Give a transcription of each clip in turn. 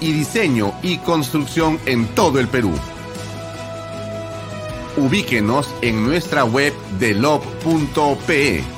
y diseño y construcción en todo el Perú. Ubíquenos en nuestra web de lob.pe.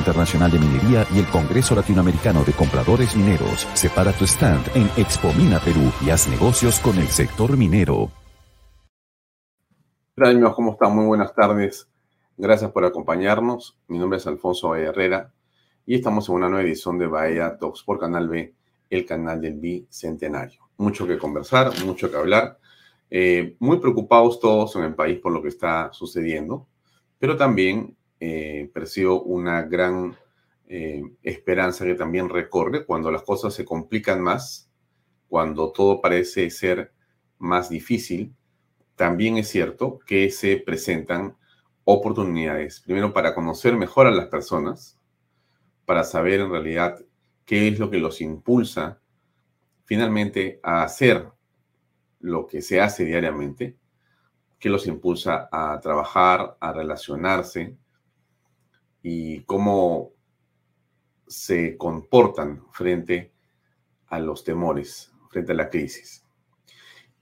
Internacional de Minería y el Congreso Latinoamericano de Compradores Mineros. Separa tu stand en Expo Mina Perú y haz negocios con el sector minero. Hola amigos, ¿cómo están? Muy buenas tardes. Gracias por acompañarnos. Mi nombre es Alfonso Herrera y estamos en una nueva edición de Bahía Talks por Canal B, el canal del Bicentenario. Mucho que conversar, mucho que hablar. Eh, muy preocupados todos en el país por lo que está sucediendo, pero también eh, percibo una gran eh, esperanza que también recorre cuando las cosas se complican más, cuando todo parece ser más difícil, también es cierto que se presentan oportunidades, primero para conocer mejor a las personas, para saber en realidad qué es lo que los impulsa finalmente a hacer lo que se hace diariamente, qué los impulsa a trabajar, a relacionarse, y cómo se comportan frente a los temores, frente a la crisis.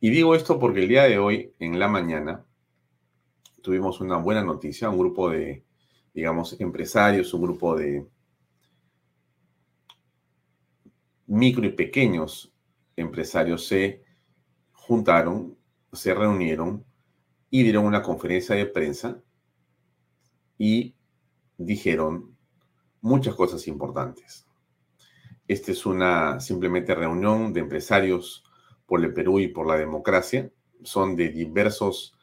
Y digo esto porque el día de hoy, en la mañana, tuvimos una buena noticia, un grupo de, digamos, empresarios, un grupo de micro y pequeños empresarios se juntaron, se reunieron y dieron una conferencia de prensa y dijeron muchas cosas importantes. Esta es una simplemente reunión de empresarios por el Perú y por la democracia. Son de diversos,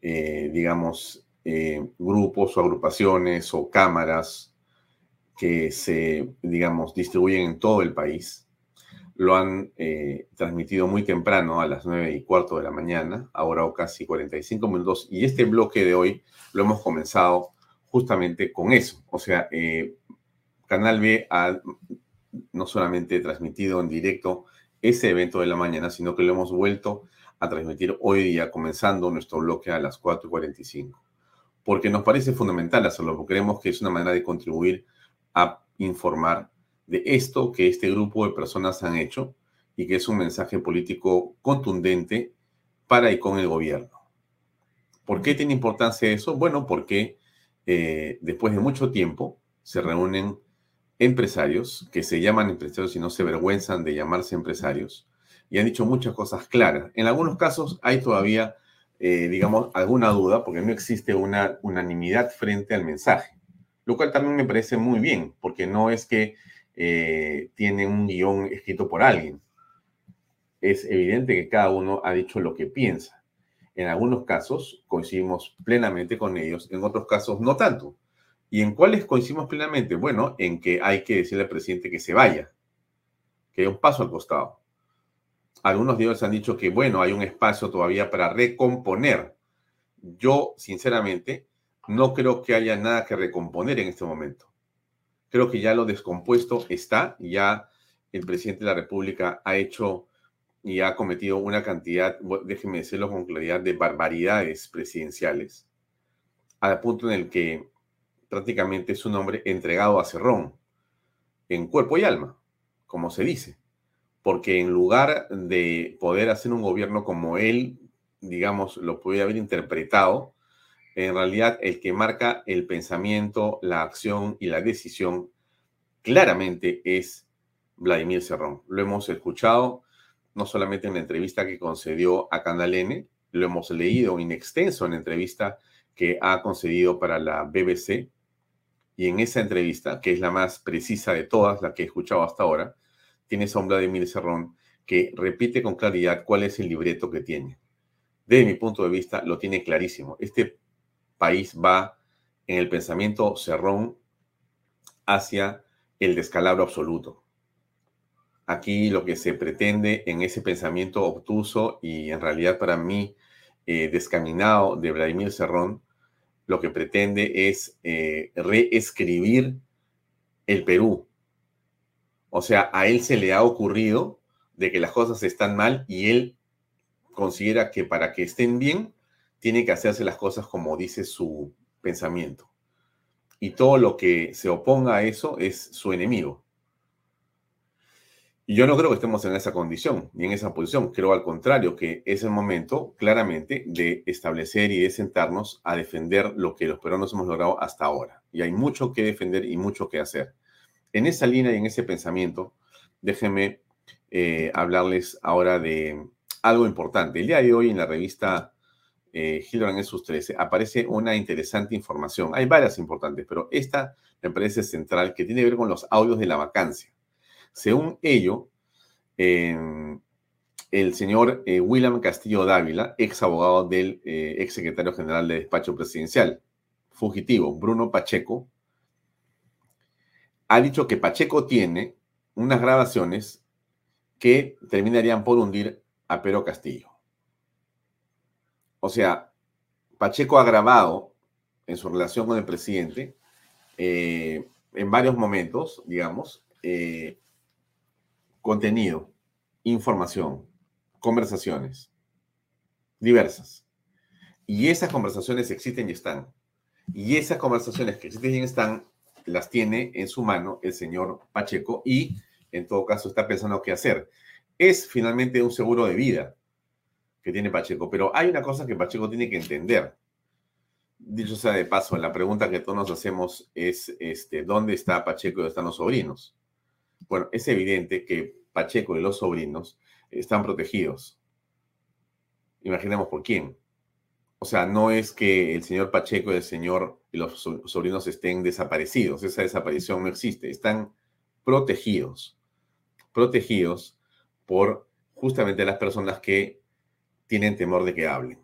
eh, digamos, eh, grupos o agrupaciones o cámaras que se, digamos, distribuyen en todo el país. Lo han eh, transmitido muy temprano, a las nueve y cuarto de la mañana, ahora o casi 45 minutos. Y este bloque de hoy lo hemos comenzado justamente con eso. O sea, eh, Canal B ha no solamente transmitido en directo ese evento de la mañana, sino que lo hemos vuelto a transmitir hoy día, comenzando nuestro bloque a las 4.45. Porque nos parece fundamental hacerlo, porque creemos que es una manera de contribuir a informar de esto que este grupo de personas han hecho y que es un mensaje político contundente para y con el gobierno. ¿Por qué tiene importancia eso? Bueno, porque eh, después de mucho tiempo, se reúnen empresarios que se llaman empresarios y no se avergüenzan de llamarse empresarios y han dicho muchas cosas claras. En algunos casos hay todavía, eh, digamos, alguna duda porque no existe una unanimidad frente al mensaje, lo cual también me parece muy bien porque no es que eh, tiene un guion escrito por alguien. Es evidente que cada uno ha dicho lo que piensa. En algunos casos coincidimos plenamente con ellos, en otros casos no tanto. ¿Y en cuáles coincidimos plenamente? Bueno, en que hay que decirle al presidente que se vaya, que dé un paso al costado. Algunos de ellos han dicho que, bueno, hay un espacio todavía para recomponer. Yo, sinceramente, no creo que haya nada que recomponer en este momento. Creo que ya lo descompuesto está, ya el presidente de la República ha hecho y ha cometido una cantidad, déjenme decirlo con claridad, de barbaridades presidenciales, al punto en el que prácticamente es un hombre entregado a Cerrón, en cuerpo y alma, como se dice. Porque en lugar de poder hacer un gobierno como él, digamos, lo puede haber interpretado, en realidad el que marca el pensamiento, la acción y la decisión claramente es Vladimir Cerrón. Lo hemos escuchado no solamente en la entrevista que concedió a Canal N, lo hemos leído en extenso en la entrevista que ha concedido para la BBC, y en esa entrevista, que es la más precisa de todas, la que he escuchado hasta ahora, tiene a un Vladimir Cerrón que repite con claridad cuál es el libreto que tiene. Desde mi punto de vista, lo tiene clarísimo. Este país va en el pensamiento Cerrón hacia el descalabro absoluto. Aquí lo que se pretende en ese pensamiento obtuso y en realidad para mí eh, descaminado de Vladimir Cerrón lo que pretende es eh, reescribir el Perú. O sea, a él se le ha ocurrido de que las cosas están mal y él considera que para que estén bien, tiene que hacerse las cosas como dice su pensamiento. Y todo lo que se oponga a eso es su enemigo. Y yo no creo que estemos en esa condición ni en esa posición. Creo al contrario que es el momento claramente de establecer y de sentarnos a defender lo que los peruanos hemos logrado hasta ahora. Y hay mucho que defender y mucho que hacer. En esa línea y en ese pensamiento, déjenme eh, hablarles ahora de algo importante. El día de hoy en la revista eh, Hildebrand en sus 13 aparece una interesante información. Hay varias importantes, pero esta me parece central que tiene que ver con los audios de la vacancia. Según ello, em, el señor eh, William Castillo Dávila, ex abogado del eh, ex secretario general de despacho presidencial, fugitivo, Bruno Pacheco, ha dicho que Pacheco tiene unas grabaciones que terminarían por hundir a Pedro Castillo. O sea, Pacheco ha grabado en su relación con el presidente eh, en varios momentos, digamos, contenido, información, conversaciones diversas. Y esas conversaciones existen y están. Y esas conversaciones que existen y están, las tiene en su mano el señor Pacheco y en todo caso está pensando qué hacer. Es finalmente un seguro de vida que tiene Pacheco, pero hay una cosa que Pacheco tiene que entender. Dicho sea de paso, la pregunta que todos nos hacemos es, este, ¿dónde está Pacheco y dónde están los sobrinos? Bueno, es evidente que Pacheco y los sobrinos están protegidos. Imaginemos por quién. O sea, no es que el señor Pacheco y el señor y los sobrinos estén desaparecidos. Esa desaparición no existe. Están protegidos. Protegidos por justamente las personas que tienen temor de que hablen.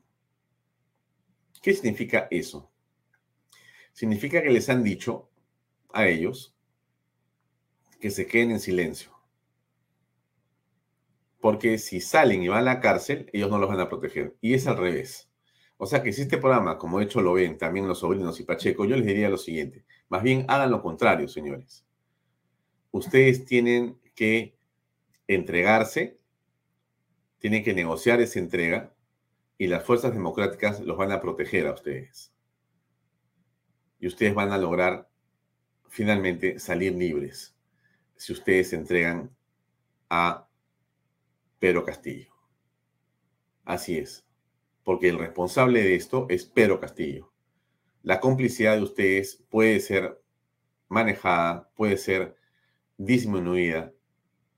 ¿Qué significa eso? Significa que les han dicho a ellos que se queden en silencio porque si salen y van a la cárcel, ellos no los van a proteger. Y es al revés. O sea que si este programa, como de hecho lo ven también los sobrinos y Pacheco, yo les diría lo siguiente, más bien hagan lo contrario, señores. Ustedes tienen que entregarse, tienen que negociar esa entrega y las fuerzas democráticas los van a proteger a ustedes. Y ustedes van a lograr finalmente salir libres si ustedes se entregan a Pedro Castillo. Así es, porque el responsable de esto es Pedro Castillo. La complicidad de ustedes puede ser manejada, puede ser disminuida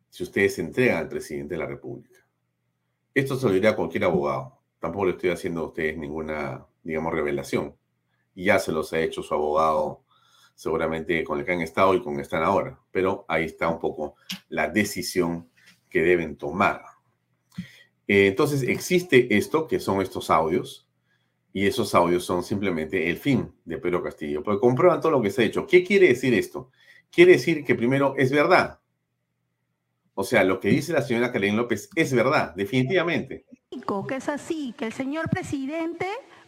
si ustedes se entregan al presidente de la República. Esto se lo diría a cualquier abogado. Tampoco le estoy haciendo a ustedes ninguna, digamos, revelación. Ya se los ha hecho su abogado seguramente con el que han estado y con el que están ahora. Pero ahí está un poco la decisión que deben tomar. Eh, entonces existe esto, que son estos audios, y esos audios son simplemente el fin de Pedro Castillo, porque comprueban todo lo que se ha hecho. ¿Qué quiere decir esto? Quiere decir que primero es verdad. O sea, lo que dice la señora Karen López es verdad, definitivamente. Que es así, que el señor presidente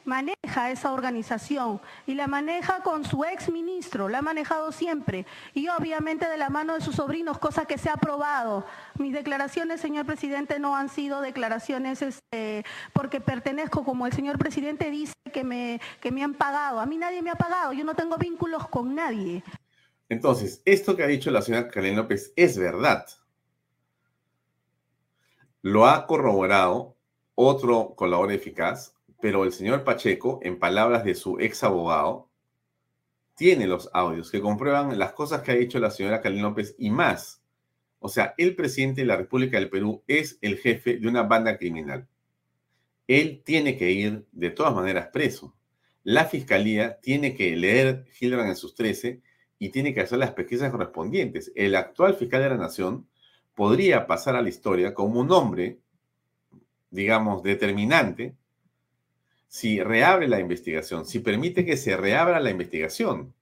maneja esa organización y la maneja con su ex ministro, la ha manejado siempre y obviamente de la mano de sus sobrinos, cosa que se ha aprobado. Mis declaraciones, señor presidente, no han sido declaraciones este, porque pertenezco, como el señor presidente dice, que me, que me han pagado. A mí nadie me ha pagado, yo no tengo vínculos con nadie. Entonces, esto que ha dicho la señora Karen López es verdad. Lo ha corroborado otro colaborador eficaz, pero el señor Pacheco, en palabras de su ex abogado, tiene los audios que comprueban las cosas que ha dicho la señora Karen López y más. O sea, el presidente de la República del Perú es el jefe de una banda criminal. Él tiene que ir de todas maneras preso. La fiscalía tiene que leer Hildebrand en sus 13 y tiene que hacer las pesquisas correspondientes. El actual fiscal de la Nación podría pasar a la historia como un hombre, digamos, determinante si reabre la investigación, si permite que se reabra la investigación.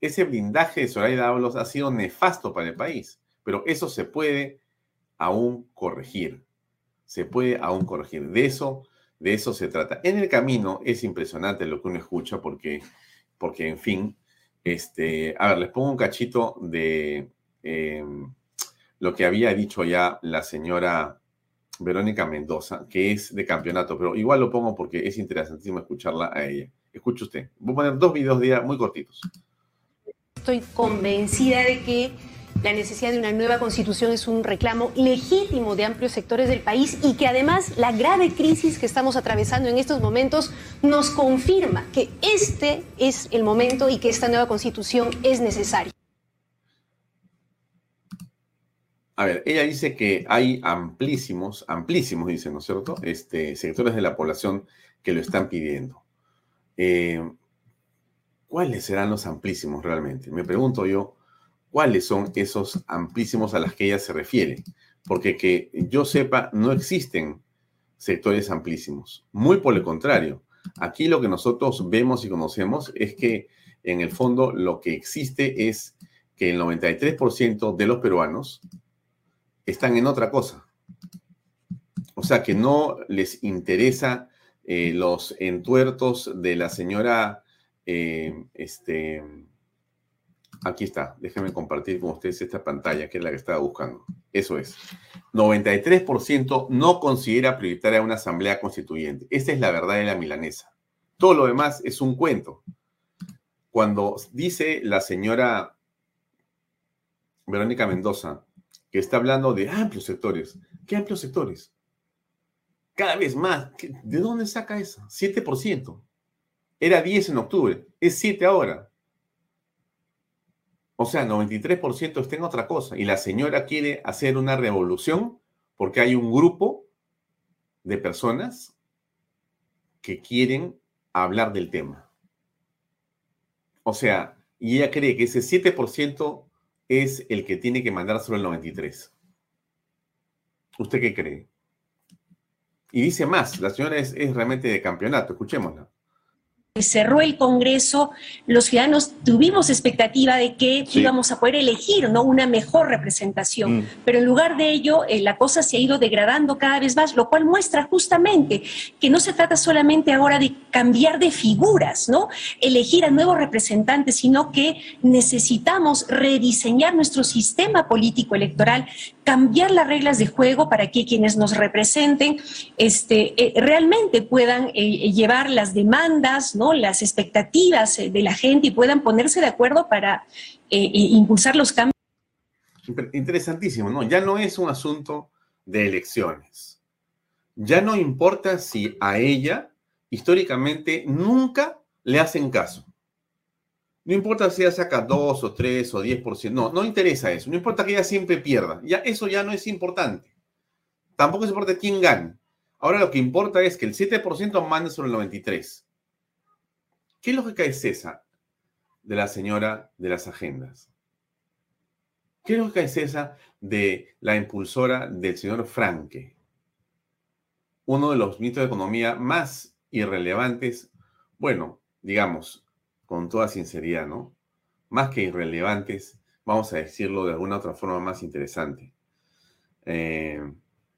Ese blindaje de Zoraida Ábalos ha sido nefasto para el país, pero eso se puede aún corregir. Se puede aún corregir. De eso, de eso se trata. En el camino es impresionante lo que uno escucha porque, porque en fin, este, a ver, les pongo un cachito de em, lo que había dicho ya la señora Verónica Mendoza, que es de campeonato, pero igual lo pongo porque es interesantísimo escucharla a ella. Escuche usted. Voy a poner dos videos de muy cortitos. Estoy convencida de que la necesidad de una nueva constitución es un reclamo legítimo de amplios sectores del país y que además la grave crisis que estamos atravesando en estos momentos nos confirma que este es el momento y que esta nueva constitución es necesaria. A ver, ella dice que hay amplísimos, amplísimos, dice, ¿no es cierto? Este, sectores de la población que lo están pidiendo. Eh, ¿Cuáles serán los amplísimos realmente? Me pregunto yo, ¿cuáles son esos amplísimos a los que ella se refiere? Porque que yo sepa, no existen sectores amplísimos. Muy por el contrario, aquí lo que nosotros vemos y conocemos es que en el fondo lo que existe es que el 93% de los peruanos están en otra cosa. O sea, que no les interesa eh, los entuertos de la señora, eh, este, aquí está, déjenme compartir con ustedes esta pantalla, que es la que estaba buscando. Eso es. 93% no considera prioritaria una asamblea constituyente. Esa es la verdad de la milanesa. Todo lo demás es un cuento. Cuando dice la señora Verónica Mendoza, que está hablando de amplios sectores. ¿Qué amplios sectores? Cada vez más. ¿De dónde saca eso? 7%. Era 10 en octubre, es 7 ahora. O sea, 93% está en otra cosa. Y la señora quiere hacer una revolución porque hay un grupo de personas que quieren hablar del tema. O sea, y ella cree que ese 7% es el que tiene que mandar sobre el 93. ¿Usted qué cree? Y dice más, la señora es realmente de campeonato, escuchémosla cerró el Congreso, los ciudadanos tuvimos expectativa de que íbamos a poder elegir ¿no? una mejor representación, mm. pero en lugar de ello eh, la cosa se ha ido degradando cada vez más, lo cual muestra justamente que no se trata solamente ahora de cambiar de figuras, ¿no? elegir a nuevos representantes, sino que necesitamos rediseñar nuestro sistema político electoral, cambiar las reglas de juego para que quienes nos representen este, eh, realmente puedan eh, llevar las demandas, ¿no? las expectativas eh, de la gente y puedan ponerse de acuerdo para eh, impulsar los cambios. Interesantísimo, ¿no? Ya no es un asunto de elecciones. Ya no importa si a ella históricamente nunca le hacen caso. No importa si ella saca 2 o 3 o 10%. No, no interesa eso. No importa que ella siempre pierda. Ya, eso ya no es importante. Tampoco importa quién gane. Ahora lo que importa es que el 7% mande sobre el 93%. ¿Qué lógica es esa de la señora de las agendas? ¿Qué lógica es esa de la impulsora del señor Franke? uno de los ministros de Economía más irrelevantes, bueno, digamos, con toda sinceridad, ¿no? Más que irrelevantes, vamos a decirlo de alguna otra forma más interesante. Eh,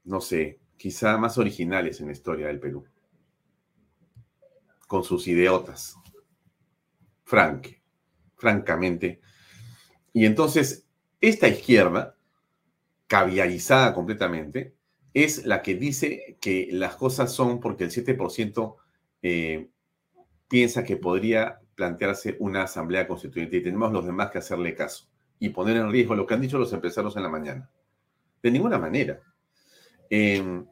no sé, quizá más originales en la historia del Perú. Con sus ideotas. Franque, francamente. Y entonces, esta izquierda, caviarizada completamente, es la que dice que las cosas son porque el 7% eh, piensa que podría plantearse una asamblea constituyente y tenemos los demás que hacerle caso y poner en riesgo lo que han dicho los empresarios en la mañana. De ninguna manera. Em,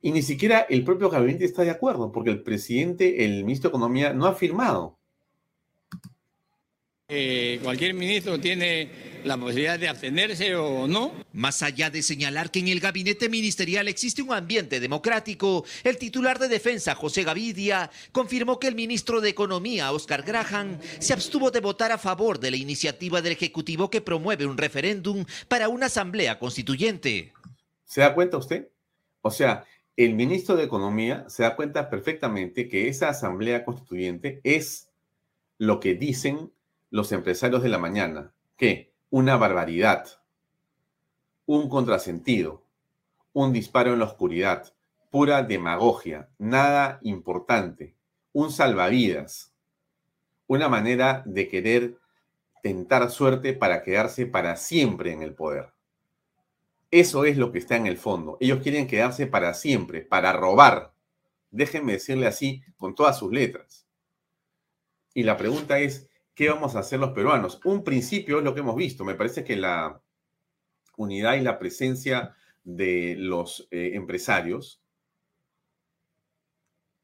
y ni siquiera el propio gabinete está de acuerdo, porque el presidente, el ministro de Economía, no ha firmado eh, cualquier ministro tiene la posibilidad de abstenerse o no. Más allá de señalar que en el gabinete ministerial existe un ambiente democrático, el titular de defensa, José Gavidia, confirmó que el ministro de Economía, Oscar Graham, se abstuvo de votar a favor de la iniciativa del Ejecutivo que promueve un referéndum para una asamblea constituyente. ¿Se da cuenta usted? O sea, el ministro de Economía se da cuenta perfectamente que esa asamblea constituyente es lo que dicen los empresarios de la mañana que una barbaridad, un contrasentido, un disparo en la oscuridad, pura demagogia, nada importante, un salvavidas, una manera de querer tentar suerte para quedarse para siempre en el poder. Eso es lo que está en el fondo. Ellos quieren quedarse para siempre, para robar. Déjenme decirle así con todas sus letras. Y la pregunta es, ¿qué vamos a hacer los peruanos? Un principio es lo que hemos visto. Me parece que la unidad y la presencia de los eh, empresarios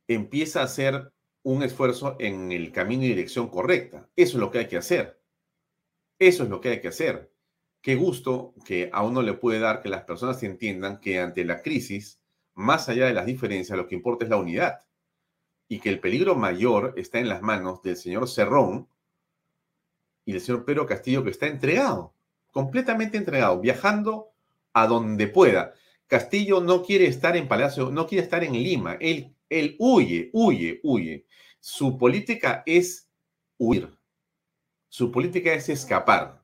empieza a ser un esfuerzo en el camino y dirección correcta. Eso es lo que hay que hacer. Eso es lo que hay que hacer. Qué gusto que a uno le puede dar que las personas entiendan que ante la crisis, más allá de las diferencias, lo que importa es la unidad. Y que el peligro mayor está en las manos del señor Cerrón, y el señor Pedro Castillo que está entregado, completamente entregado, viajando a donde pueda. Castillo no quiere estar en Palacio, no quiere estar en Lima, él, él huye, huye, huye. Su política es huir, su política es escapar,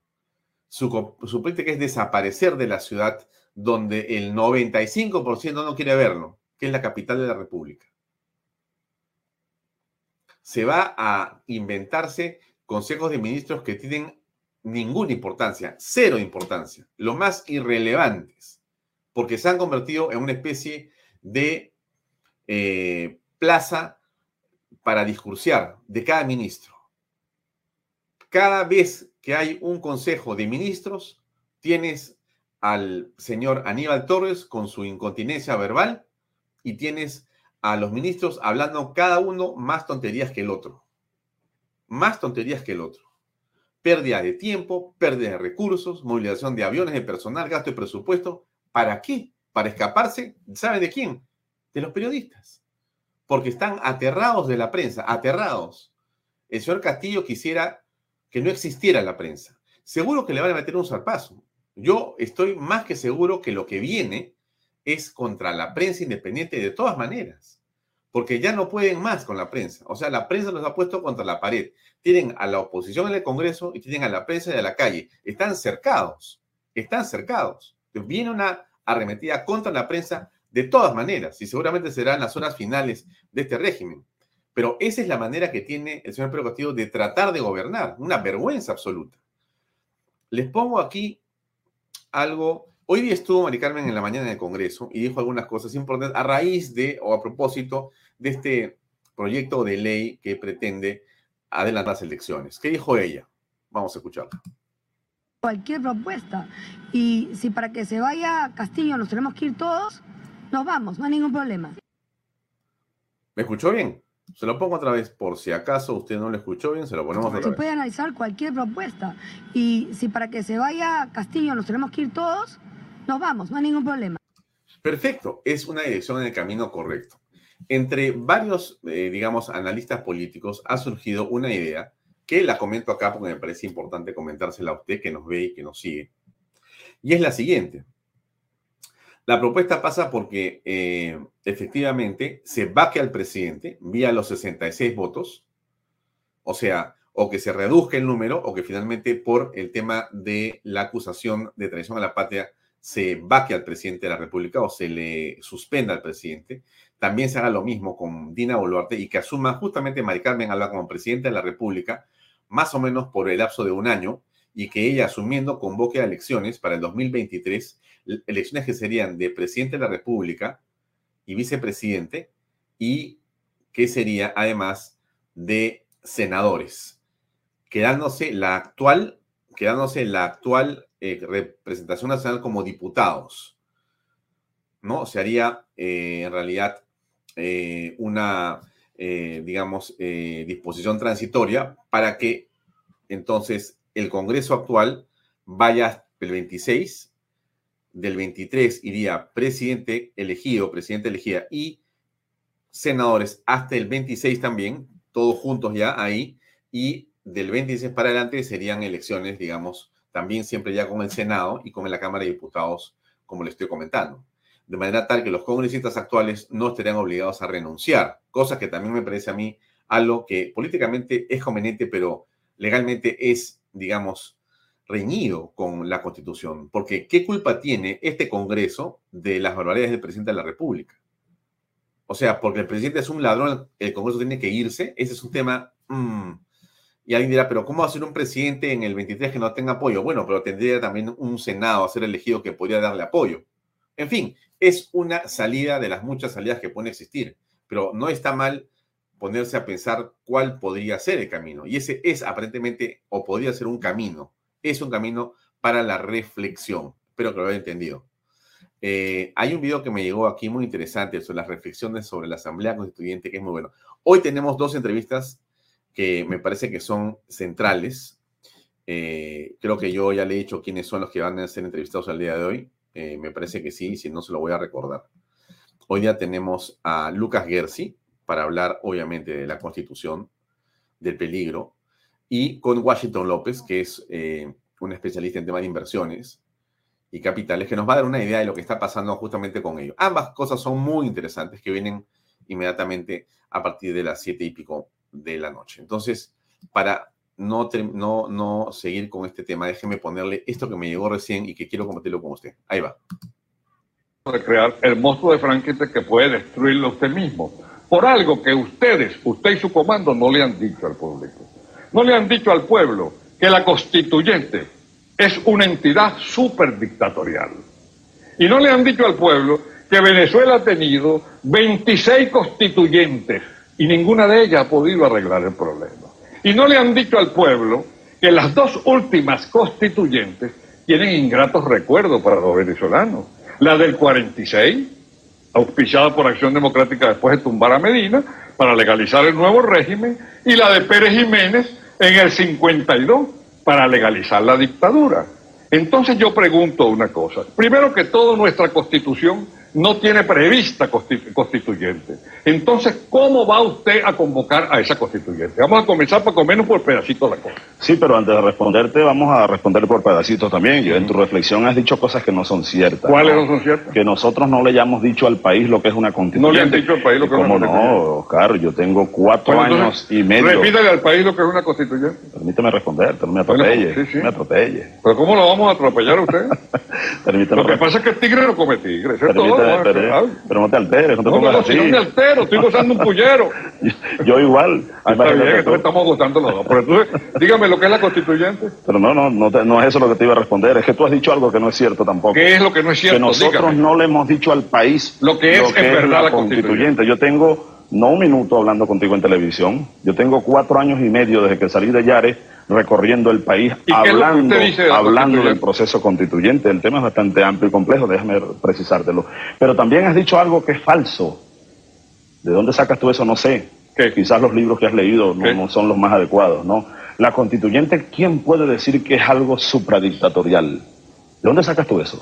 su, su política es desaparecer de la ciudad donde el 95% no quiere verlo, que es la capital de la República. Se va a inventarse consejos de ministros que tienen ninguna importancia, cero importancia, lo más irrelevantes, porque se han convertido en una especie de eh, plaza para discursiar de cada ministro. Cada vez que hay un consejo de ministros, tienes al señor Aníbal Torres con su incontinencia verbal y tienes a los ministros hablando cada uno más tonterías que el otro más tonterías que el otro. Pérdida de tiempo, pérdida de recursos, movilización de aviones, de personal, gasto de presupuesto. ¿Para qué? Para escaparse, ¿saben de quién? De los periodistas. Porque están aterrados de la prensa, aterrados. El señor Castillo quisiera que no existiera la prensa. Seguro que le van a meter un zarpazo. Yo estoy más que seguro que lo que viene es contra la prensa independiente de todas maneras porque ya no pueden más con la prensa. O sea, la prensa los ha puesto contra la pared. Tienen a la oposición en el Congreso y tienen a la prensa de la calle. Están cercados, están cercados. Viene una arremetida contra la prensa de todas maneras y seguramente serán las horas finales de este régimen. Pero esa es la manera que tiene el señor Pedro Castillo de tratar de gobernar, una vergüenza absoluta. Les pongo aquí algo Hoy día estuvo Mari Carmen en la mañana en el Congreso y dijo algunas cosas importantes a raíz de o a propósito de este proyecto de ley que pretende adelantar las elecciones. ¿Qué dijo ella? Vamos a escucharla. Cualquier propuesta. Y si para que se vaya Castillo nos tenemos que ir todos, nos vamos, no hay ningún problema. ¿Me escuchó bien? Se lo pongo otra vez, por si acaso usted no lo escuchó bien, se lo ponemos otra vez. Se puede analizar cualquier propuesta. Y si para que se vaya Castillo nos tenemos que ir todos, nos vamos, no hay ningún problema. Perfecto, es una dirección en el camino correcto. Entre varios, eh, digamos, analistas políticos ha surgido una idea que la comento acá porque me parece importante comentársela a usted que nos ve y que nos sigue. Y es la siguiente. La propuesta pasa porque eh, efectivamente se vaque al presidente vía los 66 votos, o sea, o que se reduzca el número o que finalmente por el tema de la acusación de traición a la patria se vaque al presidente de la República o se le suspenda al presidente. También se haga lo mismo con Dina Boluarte y que asuma justamente Mari Carmen Alba como presidente de la República, más o menos por el lapso de un año, y que ella asumiendo convoque a elecciones para el 2023 elecciones que serían de presidente de la República y vicepresidente, y que sería además de senadores, quedándose la actual, quedándose la actual eh, representación nacional como diputados. ¿No? Se haría eh, en realidad eh, una, digamos, disposición transitoria para que entonces el Congreso actual vaya el 26 del 23 iría presidente elegido, presidente elegida y senadores hasta el 26 también, todos juntos ya ahí, y del 26 para adelante serían elecciones, digamos, también siempre ya con el Senado y con la Cámara de Diputados, como le estoy comentando. De manera tal que los congresistas actuales no estarían obligados a renunciar, cosa que también me parece a mí algo que políticamente es conveniente, pero legalmente es, digamos, reñido con la Constitución, porque ¿qué culpa tiene este Congreso de las barbaridades del presidente de la República? O sea, porque el presidente es un ladrón, el Congreso tiene que irse, ese es un tema... Mm, y alguien dirá, pero ¿cómo va a ser un presidente en el 23 que no tenga apoyo? Bueno, pero tendría también un Senado a ser elegido que podría darle apoyo. En fin, es una salida de las muchas salidas que pueden existir, pero no está mal ponerse a pensar cuál podría ser el camino. Y ese es aparentemente, o podría ser un camino, es un camino para la reflexión. Espero que lo haya entendido. Eh, hay un video que me llegó aquí muy interesante sobre las reflexiones sobre la Asamblea Constituyente, que es muy bueno. Hoy tenemos dos entrevistas que me parece que son centrales. Eh, creo que yo ya le he dicho quiénes son los que van a ser entrevistados al día de hoy. Eh, me parece que sí, si no se lo voy a recordar. Hoy día tenemos a Lucas Gersi para hablar, obviamente, de la Constitución, del peligro, y con Washington López, que es eh, un especialista en temas de inversiones y capitales, que nos va a dar una idea de lo que está pasando justamente con ellos. Ambas cosas son muy interesantes que vienen inmediatamente a partir de las siete y pico de la noche. Entonces, para no, no, no seguir con este tema, déjeme ponerle esto que me llegó recién y que quiero compartirlo con usted. Ahí va. Crear el monstruo de Frankenstein que puede destruirlo usted mismo, por algo que ustedes, usted y su comando no le han dicho al público. No le han dicho al pueblo que la constituyente es una entidad superdictatorial. Y no le han dicho al pueblo que Venezuela ha tenido 26 constituyentes y ninguna de ellas ha podido arreglar el problema. Y no le han dicho al pueblo que las dos últimas constituyentes tienen ingratos recuerdos para los venezolanos. La del 46, auspiciada por Acción Democrática después de tumbar a Medina, para legalizar el nuevo régimen, y la de Pérez Jiménez, en el 52 para legalizar la dictadura. Entonces yo pregunto una cosa. Primero que todo, nuestra constitución no tiene prevista constituyente. Entonces, ¿cómo va usted a convocar a esa constituyente? Vamos a comenzar por menos por pedacitos la cosa. Sí, pero antes de responderte, vamos a responder por pedacitos también. Yo en tu reflexión has dicho cosas que no son ciertas. ¿Cuáles no, son ciertas? Que nosotros no le hayamos dicho al país lo que es una constituyente. No le han dicho al país lo que es una constituyente. no, Oscar? Yo tengo cuatro años y medio. Repítale al país lo que es una constituyente. Permíteme responderte, no me atropelle. sí, sí. me atropelle. ¿Pero cómo lo vamos a atropellar a usted? Permíteme lo que pasa es que el tigre no come tigre. Permíteme, pero, pero, no te alteres, no te no, pongas no, así. Si no me altero, estoy gozando un pullero. yo, igual. Ah, está bien, entonces estamos gozando los dos. Pero entonces, dígame lo que es la constituyente. Pero no, no, no, no, es eso lo que te iba a responder. Es que tú has dicho algo que no es cierto tampoco. ¿Qué es lo que no es cierto? Que nosotros no le hemos dicho al país lo que es, en verdad la constituyente. Yo tengo no un minuto hablando contigo en televisión. Yo tengo cuatro años y medio desde que salí de Yare recorriendo el país hablando, hablando del proceso constituyente. El tema es bastante amplio y complejo, déjame precisártelo. Pero también has dicho algo que es falso. ¿De dónde sacas tú eso? No sé. Quizás los libros que has leído no, no, son los más adecuados, ¿no? La constituyente, ¿quién puede decir que es algo supradictatorial? ¿De dónde sacas tú eso?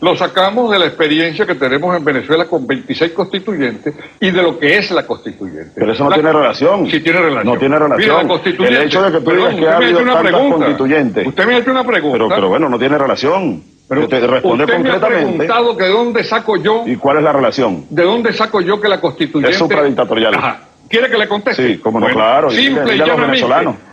lo sacamos de la experiencia que tenemos en Venezuela con 26 constituyentes y de lo que es la constituyente. Pero eso no tiene relación. Sí tiene relación. No tiene relación. el hecho de que tú digas que ha habido tantas constituyentes. Usted me ha hecho una pregunta. Pero, pero bueno, no tiene relación. Pero te responde usted concretamente. Me ha preguntado que de dónde saco yo. ¿Y cuál es la relación? ¿De dónde saco yo que la constituyente. Es supradictatorial. Ajá. ¿Quiere que le conteste? Sí, como no, claro. Simple y llanamente,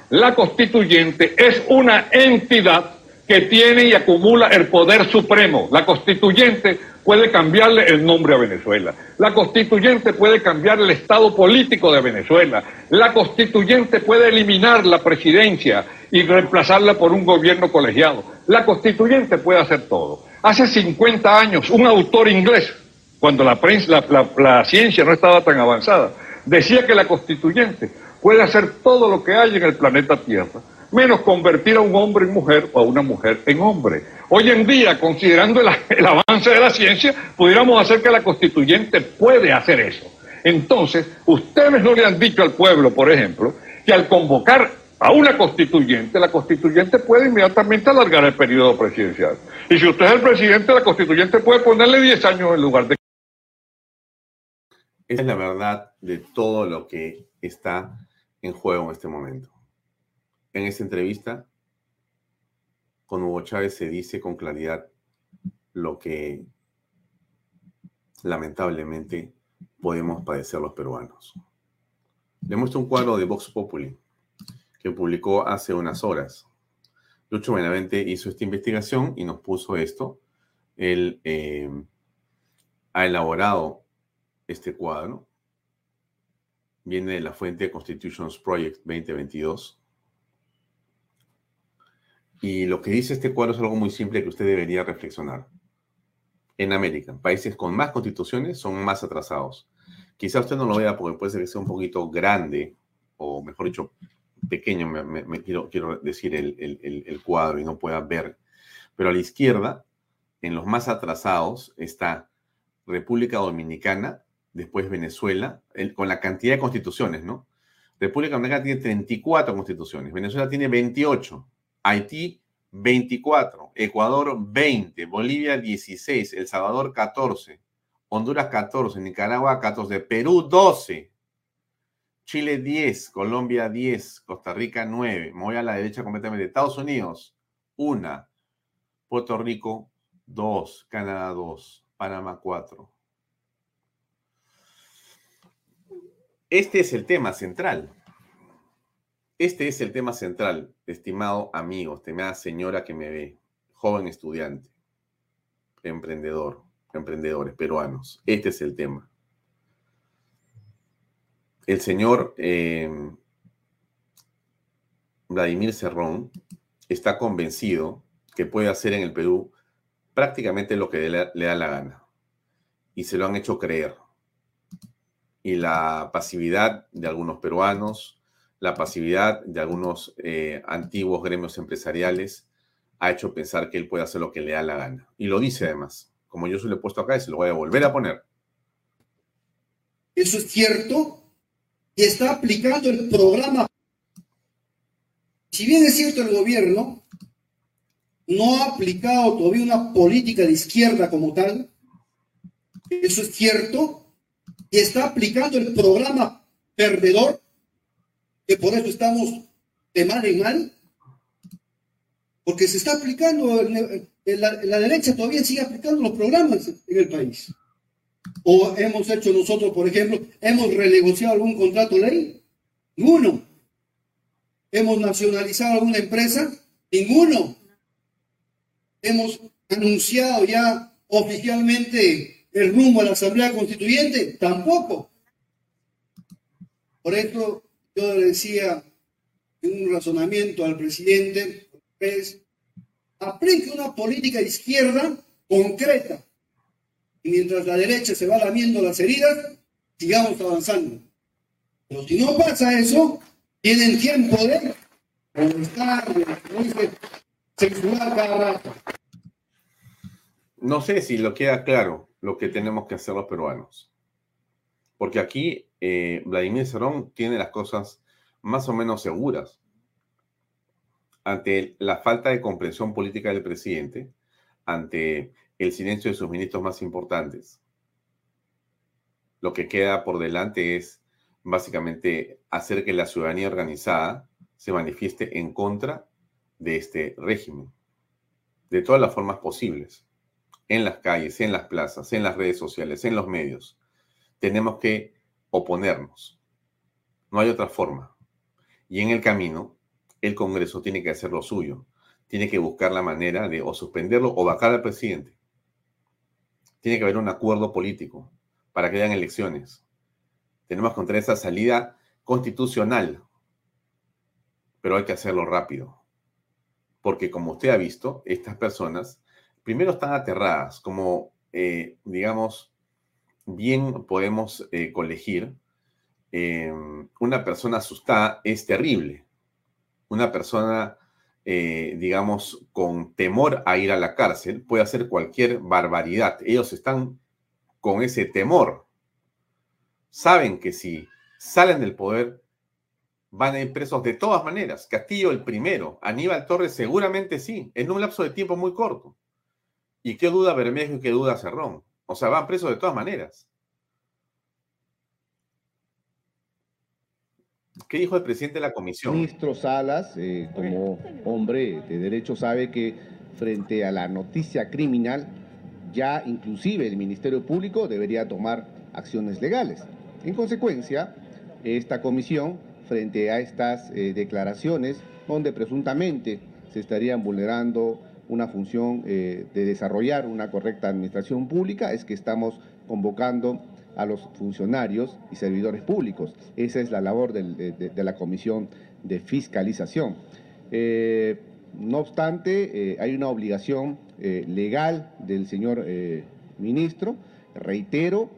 la constituyente es una entidad que tiene y acumula el poder supremo. La constituyente puede cambiarle el nombre a Venezuela. La constituyente puede cambiar el estado político de Venezuela. La constituyente puede eliminar la presidencia y reemplazarla por un gobierno colegiado. La constituyente puede hacer todo. Hace 50 años, un autor inglés, cuando la, prensa, la ciencia no estaba tan avanzada, decía que la constituyente puede hacer todo lo que hay en el planeta Tierra menos convertir a un hombre en mujer o a una mujer en hombre. Hoy en día, considerando el, avance de la ciencia, pudiéramos hacer que la constituyente puede hacer eso. Entonces, ustedes no le han dicho al pueblo, por ejemplo, que al convocar a una constituyente, la constituyente puede inmediatamente alargar el periodo presidencial. Y si usted es el presidente, la constituyente puede ponerle 10 años en lugar de... Es la verdad de todo lo que está en juego en este momento en esta entrevista con Hugo Chávez se dice con claridad lo que lamentablemente podemos padecer los peruanos. Le muestro un cuadro de Vox Populi que publicó hace unas horas. Lucho Benavente hizo esta investigación y nos puso esto. Él eh, ha elaborado este cuadro. Viene de la fuente Constitutions Project 2022 y lo que dice este cuadro es algo muy simple que usted debería reflexionar. En América, países con más constituciones son más atrasados. Quizá usted no lo vea porque puede ser que sea un poquito grande, o mejor dicho, pequeño, me, quiero, quiero, decir el, el, cuadro y no pueda ver. Pero a la izquierda, en los más atrasados, está República Dominicana, después Venezuela, con la cantidad de constituciones, ¿no? República Dominicana tiene 34 constituciones, Venezuela tiene 28. Haití 24, Ecuador 20, Bolivia 16, El Salvador 14, Honduras 14, Nicaragua 14, Perú 12, Chile 10, Colombia 10, Costa Rica 9, me voy a la derecha completamente, Estados Unidos 1, Puerto Rico 2, Canadá 2, Panamá 4. Este es el tema central. Este es el tema central, estimado amigo, estimada señora que me ve, joven estudiante, emprendedor, emprendedores peruanos. Este es el tema. El señor em, Vladimir Cerrón está convencido que puede hacer en el Perú prácticamente lo que le da la gana. Y se lo han hecho creer. Y la pasividad de algunos peruanos, la pasividad de algunos eh, antiguos gremios empresariales ha hecho pensar que él puede hacer lo que le da la gana. Y lo dice además, como yo se lo he puesto acá y se lo voy a volver a poner. Eso es cierto y está aplicando el programa. Si bien es cierto el gobierno no ha aplicado todavía una política de izquierda como tal, eso es cierto, y está aplicando el programa perdedor que por eso estamos de mal en mal, porque se está aplicando, la, derecha todavía sigue aplicando los programas en el país. O hemos hecho nosotros, por ejemplo, hemos renegociado algún contrato ley, ninguno. Hemos nacionalizado alguna empresa, ninguno. Hemos anunciado ya oficialmente el rumbo a la Asamblea Constituyente, tampoco. Por eso yo le decía en un razonamiento al presidente, es, aplique una política izquierda concreta. Y mientras la derecha se va lamiendo las heridas, sigamos avanzando. Pero si no pasa eso, tienen tiempo de molestar, de censurar cada rato. No sé si lo queda claro lo que tenemos que hacer los peruanos. Porque aquí eh, Vladimir Cerrón tiene las cosas más o menos seguras ante la falta de comprensión política del presidente, ante el silencio de sus ministros más importantes. Lo que queda por delante es básicamente hacer que la ciudadanía organizada se manifieste en contra de este régimen, de todas las formas posibles, en las calles, en las plazas, en las redes sociales, en los medios. Tenemos que oponernos. No hay otra forma. Y en el camino, el Congreso tiene que hacer lo suyo. Tiene que buscar la manera de o suspenderlo o vacar al presidente. Tiene que haber un acuerdo político para que hayan elecciones. Tenemos que encontrar esa salida constitucional, pero hay que hacerlo rápido. Porque como usted ha visto, estas personas primero están aterradas, como, eh, digamos, bien podemos eh, colegir, eh, una persona asustada es terrible. Una persona, digamos, con temor a ir a la cárcel puede hacer cualquier barbaridad. Ellos están con ese temor. Saben que si salen del poder van a ir presos de todas maneras. Castillo el primero, Aníbal Torres seguramente sí, en un lapso de tiempo muy corto. ¿Y qué duda Bermejo y qué duda Cerrón? O sea, van presos de todas maneras. ¿Qué dijo el presidente de la comisión? Ministro Salas, eh, como hombre de derecho, sabe que frente a la noticia criminal, ya inclusive el Ministerio Público debería tomar acciones legales. En consecuencia, esta comisión, frente a estas eh, declaraciones, donde presuntamente se estarían vulnerando una función eh, de desarrollar una correcta administración pública, es que estamos convocando a los funcionarios y servidores públicos. Esa es la labor de, la Comisión de Fiscalización. Eh, no obstante, hay una obligación legal del señor ministro, reitero,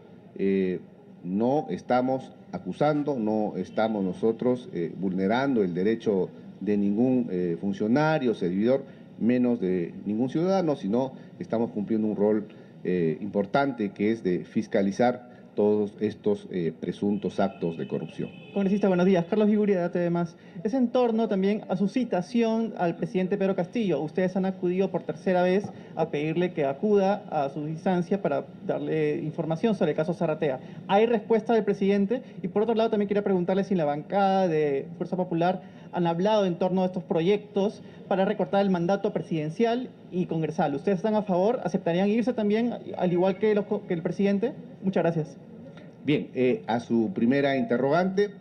no estamos acusando, no estamos nosotros eh, vulnerando el derecho de ningún eh, funcionario, servidor, menos de ningún ciudadano, sino estamos cumpliendo un rol eh, importante que es de fiscalizar todos estos eh, presuntos actos de corrupción. Congresista, buenos días. Carlos Viguria, de. Es en torno también a su citación al presidente Pedro Castillo. Ustedes han acudido por tercera vez a pedirle que acuda a su instancia para darle información sobre el caso Zarratea. ¿Hay respuesta del presidente? Y por otro lado, también quería preguntarle si la bancada de Fuerza Popular han hablado en torno a estos proyectos para recortar el mandato presidencial y congresal. ¿Ustedes están a favor? ¿Aceptarían irse también, al igual que, el presidente? Muchas gracias. Bien, eh, a su primera interrogante,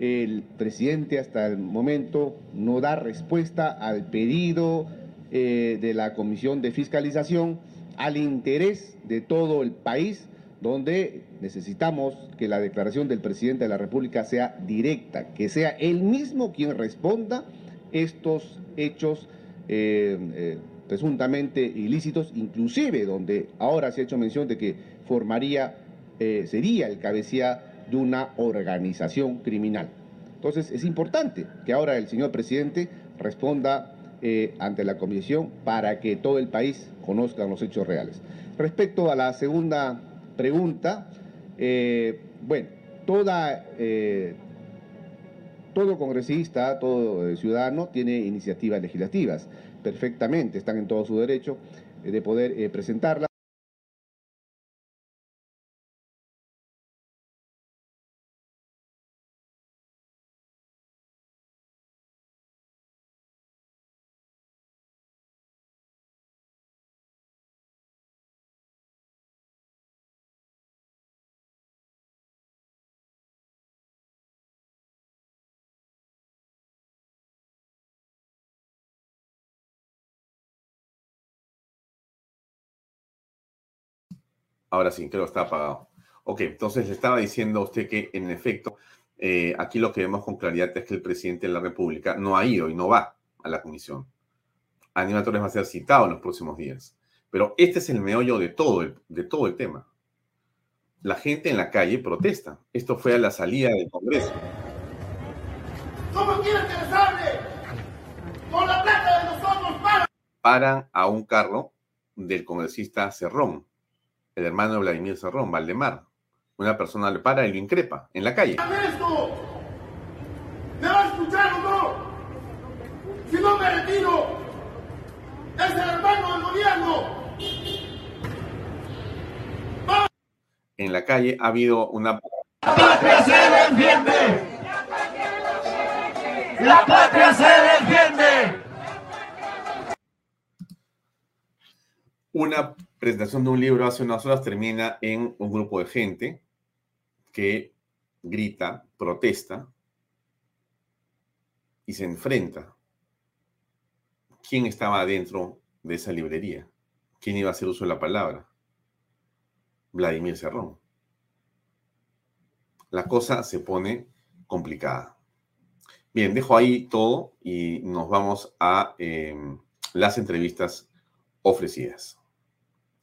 el presidente hasta el momento no da respuesta al pedido eh, de la Comisión de Fiscalización al interés de todo el país donde necesitamos que la declaración del presidente de la República sea directa, que sea él mismo quien responda estos hechos eh, eh, presuntamente ilícitos, inclusive donde ahora se ha hecho mención de que formaría, eh, sería el cabecilla de una organización criminal. Entonces es importante que ahora el señor presidente responda ante la comisión para que todo el país conozca los hechos reales. Respecto a la segunda pregunta, eh, bueno, toda, eh, todo congresista, todo eh, ciudadano tiene iniciativas legislativas, perfectamente, están en todo su derecho de poder presentarlas. Ahora sí, creo que está apagado. Ok, entonces le estaba diciendo a usted que en efecto, eh, aquí lo que vemos con claridad es que el presidente de la República no ha ido y no va a la comisión. Aníbal Torres va a ser citado en los próximos días. Pero este es el meollo de todo el, de todo el tema. La gente en la calle protesta. Esto fue a la salida del Congreso. ¿Cómo quieren que les hable? Con la plata de nosotros para. Paran a un carro del congresista Cerrón el hermano de Vladimir Cerrón, Valdemar. Una persona le para y lo increpa en la calle. esto! ¿Me va a escuchar o no? Si no me retiro, es el hermano del gobierno. en la calle. Ha habido una... ¡La patria se defiende! ¡La patria se defiende! Una presentación de un libro hace unas horas termina en un grupo de gente que grita, protesta y se enfrenta. ¿Quién estaba adentro de esa librería? ¿Quién iba a hacer uso de la palabra? Vladimir Cerrón. La cosa se pone complicada. Bien, dejo ahí todo y nos vamos a em, las entrevistas ofrecidas.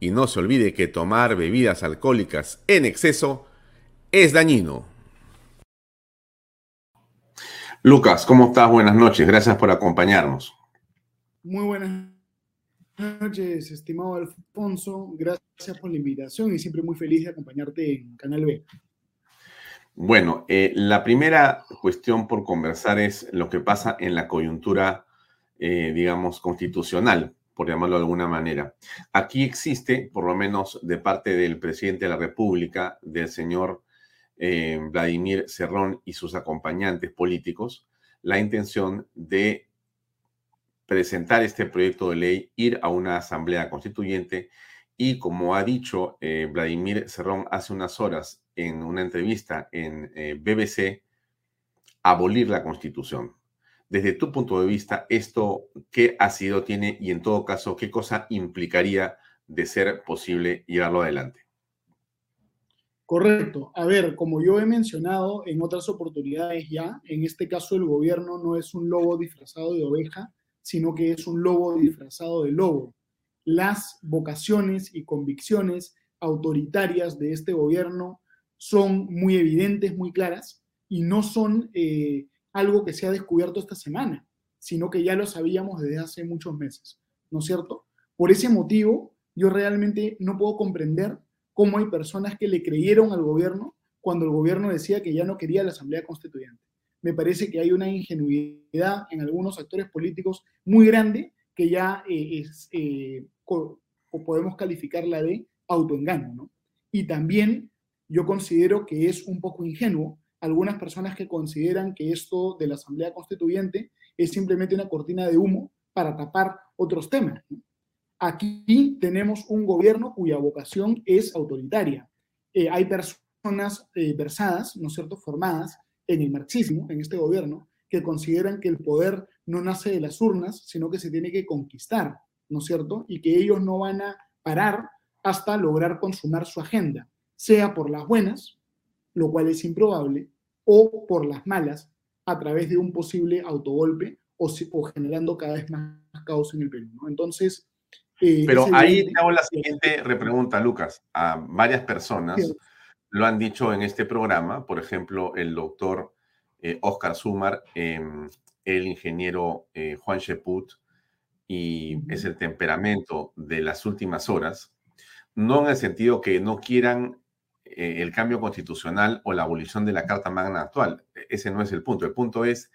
Y no se olvide que tomar bebidas alcohólicas en exceso es dañino. Lucas, ¿cómo estás? Buenas noches. Gracias por acompañarnos. Muy buenas noches, estimado Alfonso. Gracias por la invitación y siempre muy feliz de acompañarte en Canal B. Bueno, eh, la primera cuestión por conversar es lo que pasa en la coyuntura, eh, digamos, constitucional, por llamarlo de alguna manera. Aquí existe, por lo menos de parte del presidente de la República, del señor eh, Vladimir Cerrón y sus acompañantes políticos, la intención de presentar este proyecto de ley, ir a una asamblea constituyente y, como ha dicho Vladimir Cerrón hace unas horas en una entrevista en eh, BBC, abolir la constitución. Desde tu punto de vista, ¿esto qué ha sido, tiene y en todo caso, qué cosa implicaría de ser posible llevarlo adelante? Correcto. A ver, como yo he mencionado en otras oportunidades ya, en este caso el gobierno no es un lobo disfrazado de oveja, sino que es un lobo disfrazado de lobo. Las vocaciones y convicciones autoritarias de este gobierno son muy evidentes, muy claras, y no son eh, algo que se ha descubierto esta semana, sino que ya lo sabíamos desde hace muchos meses, ¿no es cierto? Por ese motivo, yo realmente no puedo comprender cómo hay personas que le creyeron al gobierno cuando el gobierno decía que ya no quería la Asamblea Constituyente. Me parece que hay una ingenuidad en algunos actores políticos muy grande que ya eh, es, eh, podemos calificarla de autoengaño, ¿no? Y también yo considero que es un poco ingenuo. Algunas personas que consideran que esto de la Asamblea Constituyente es simplemente una cortina de humo para tapar otros temas. Aquí tenemos un gobierno cuya vocación es autoritaria. Eh, hay personas eh, versadas, ¿no es cierto?, formadas en el marxismo, en este gobierno, que consideran que el poder no nace de las urnas, sino que se tiene que conquistar, ¿no es cierto? Y que ellos no van a parar hasta lograr consumar su agenda sea por las buenas, lo cual es improbable, o por las malas, a través de un posible autogolpe o, generando cada vez más caos en el Perú. Entonces... Eh, Pero ahí te hago la siguiente repregunta, Lucas. A varias personas lo han dicho en este programa, por ejemplo, el doctor eh, Oscar Sumar, em, el ingeniero eh, Juan Sheput, y es el temperamento de las últimas horas, no en el sentido que no quieran eh, el cambio constitucional o la abolición de la Carta Magna actual. E-, ese no es el punto. El punto es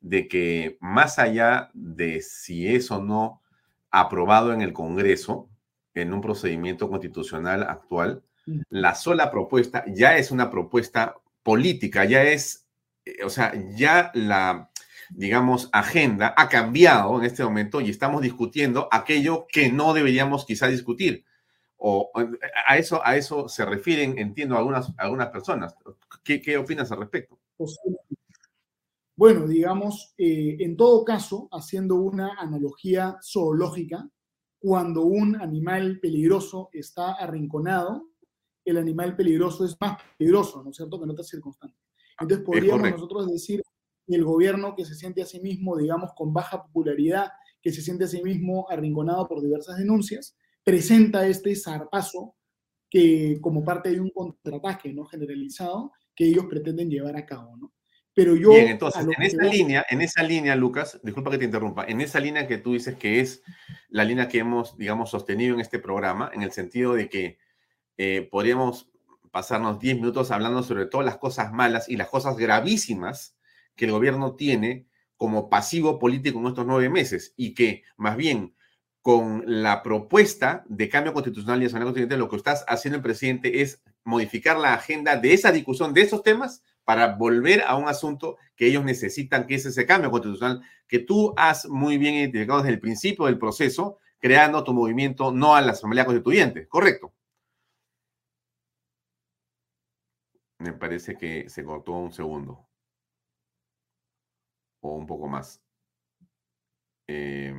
de que más allá de si es o no aprobado en el Congreso, en un procedimiento constitucional actual, la sola propuesta ya es una propuesta política, ya es, eh, o sea, ya la, digamos, agenda ha cambiado en este momento y estamos discutiendo aquello que no deberíamos quizá discutir. O a eso, a eso se refieren, entiendo, algunas, algunas personas. ¿Qué, ¿Qué opinas al respecto? Bueno, digamos, eh, en todo caso, haciendo una analogía zoológica, cuando un animal peligroso está arrinconado, el animal peligroso es más peligroso, ¿no es cierto?, que en otras circunstancias. Entonces podríamos nosotros decir que el gobierno que se siente a sí mismo, digamos, con baja popularidad, que se siente a sí mismo arrinconado por diversas denuncias, presenta este zarpazo que como parte de un contraataque no generalizado que ellos pretenden llevar a cabo, ¿no? Pero yo... Bien, entonces, en esa línea, en esa línea, Lucas, disculpa que te interrumpa, en esa línea que tú dices que es la línea que hemos, digamos, sostenido en este programa, en el sentido de que eh, podríamos pasarnos 10 minutos hablando sobre todas las cosas malas y las cosas gravísimas que el gobierno tiene como pasivo político en estos nueve meses y que más bien con la propuesta de cambio constitucional y asamblea constitucional, lo que estás haciendo el presidente es modificar la agenda de esa discusión de esos temas para volver a un asunto que ellos necesitan, que es ese cambio constitucional que tú has muy bien identificado desde el principio del proceso, creando tu movimiento no a la Asamblea Constituyente, ¿correcto? Me parece que se cortó un segundo. O un poco más. Eh,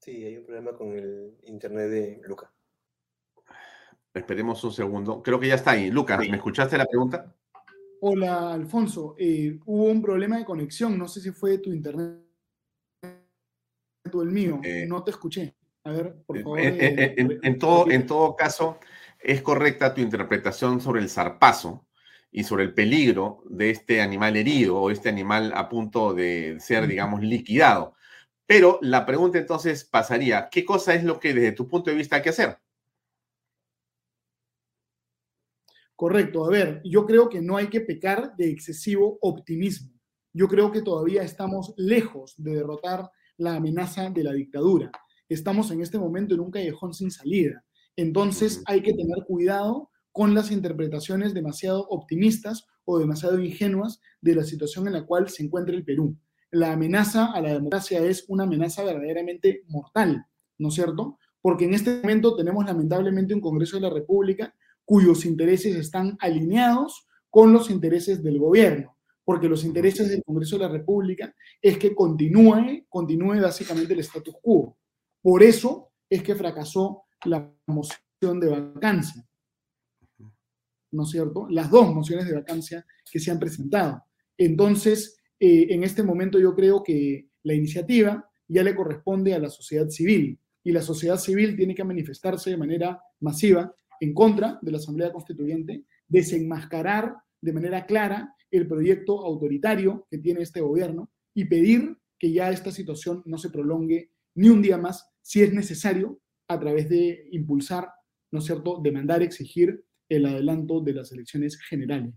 Sí, hay un problema con el internet de Luca. Esperemos un segundo. Creo que ya está ahí. Lucas, ¿me escuchaste la pregunta? Hola, Alfonso. Eh, hubo un problema de conexión. No sé si fue tu internet o el mío. Eh, no te escuché. A ver, por eh, favor. en, todo, en todo caso, es correcta tu interpretación sobre el zarpazo y sobre el peligro de este animal herido o este animal a punto de ser, digamos, liquidado. Pero la pregunta entonces pasaría, ¿qué cosa es lo que desde tu punto de vista hay que hacer? Correcto, a ver, yo creo que no hay que pecar de excesivo optimismo. Yo creo que todavía estamos lejos de derrotar la amenaza de la dictadura. Estamos en este momento en un callejón sin salida. Entonces hay que tener cuidado con las interpretaciones demasiado optimistas o demasiado ingenuas de la situación en la cual se encuentra el Perú la amenaza a la democracia es una amenaza verdaderamente mortal, ¿no es cierto? Porque en este momento tenemos lamentablemente un Congreso de la República cuyos intereses están alineados con los intereses del gobierno, porque los intereses del Congreso de la República es que continúe, continúe básicamente el status quo. Por eso es que fracasó la moción de vacancia, ¿no es cierto? Las dos mociones de vacancia que se han presentado. Entonces, eh, en este momento yo creo que la iniciativa ya le corresponde a la sociedad civil y la sociedad civil tiene que manifestarse de manera masiva en contra de la Asamblea Constituyente, desenmascarar de manera clara el proyecto autoritario que tiene este gobierno y pedir que ya esta situación no se prolongue ni un día más, si es necesario, a través de impulsar, ¿no es cierto?, demandar, exigir el adelanto de las elecciones generales,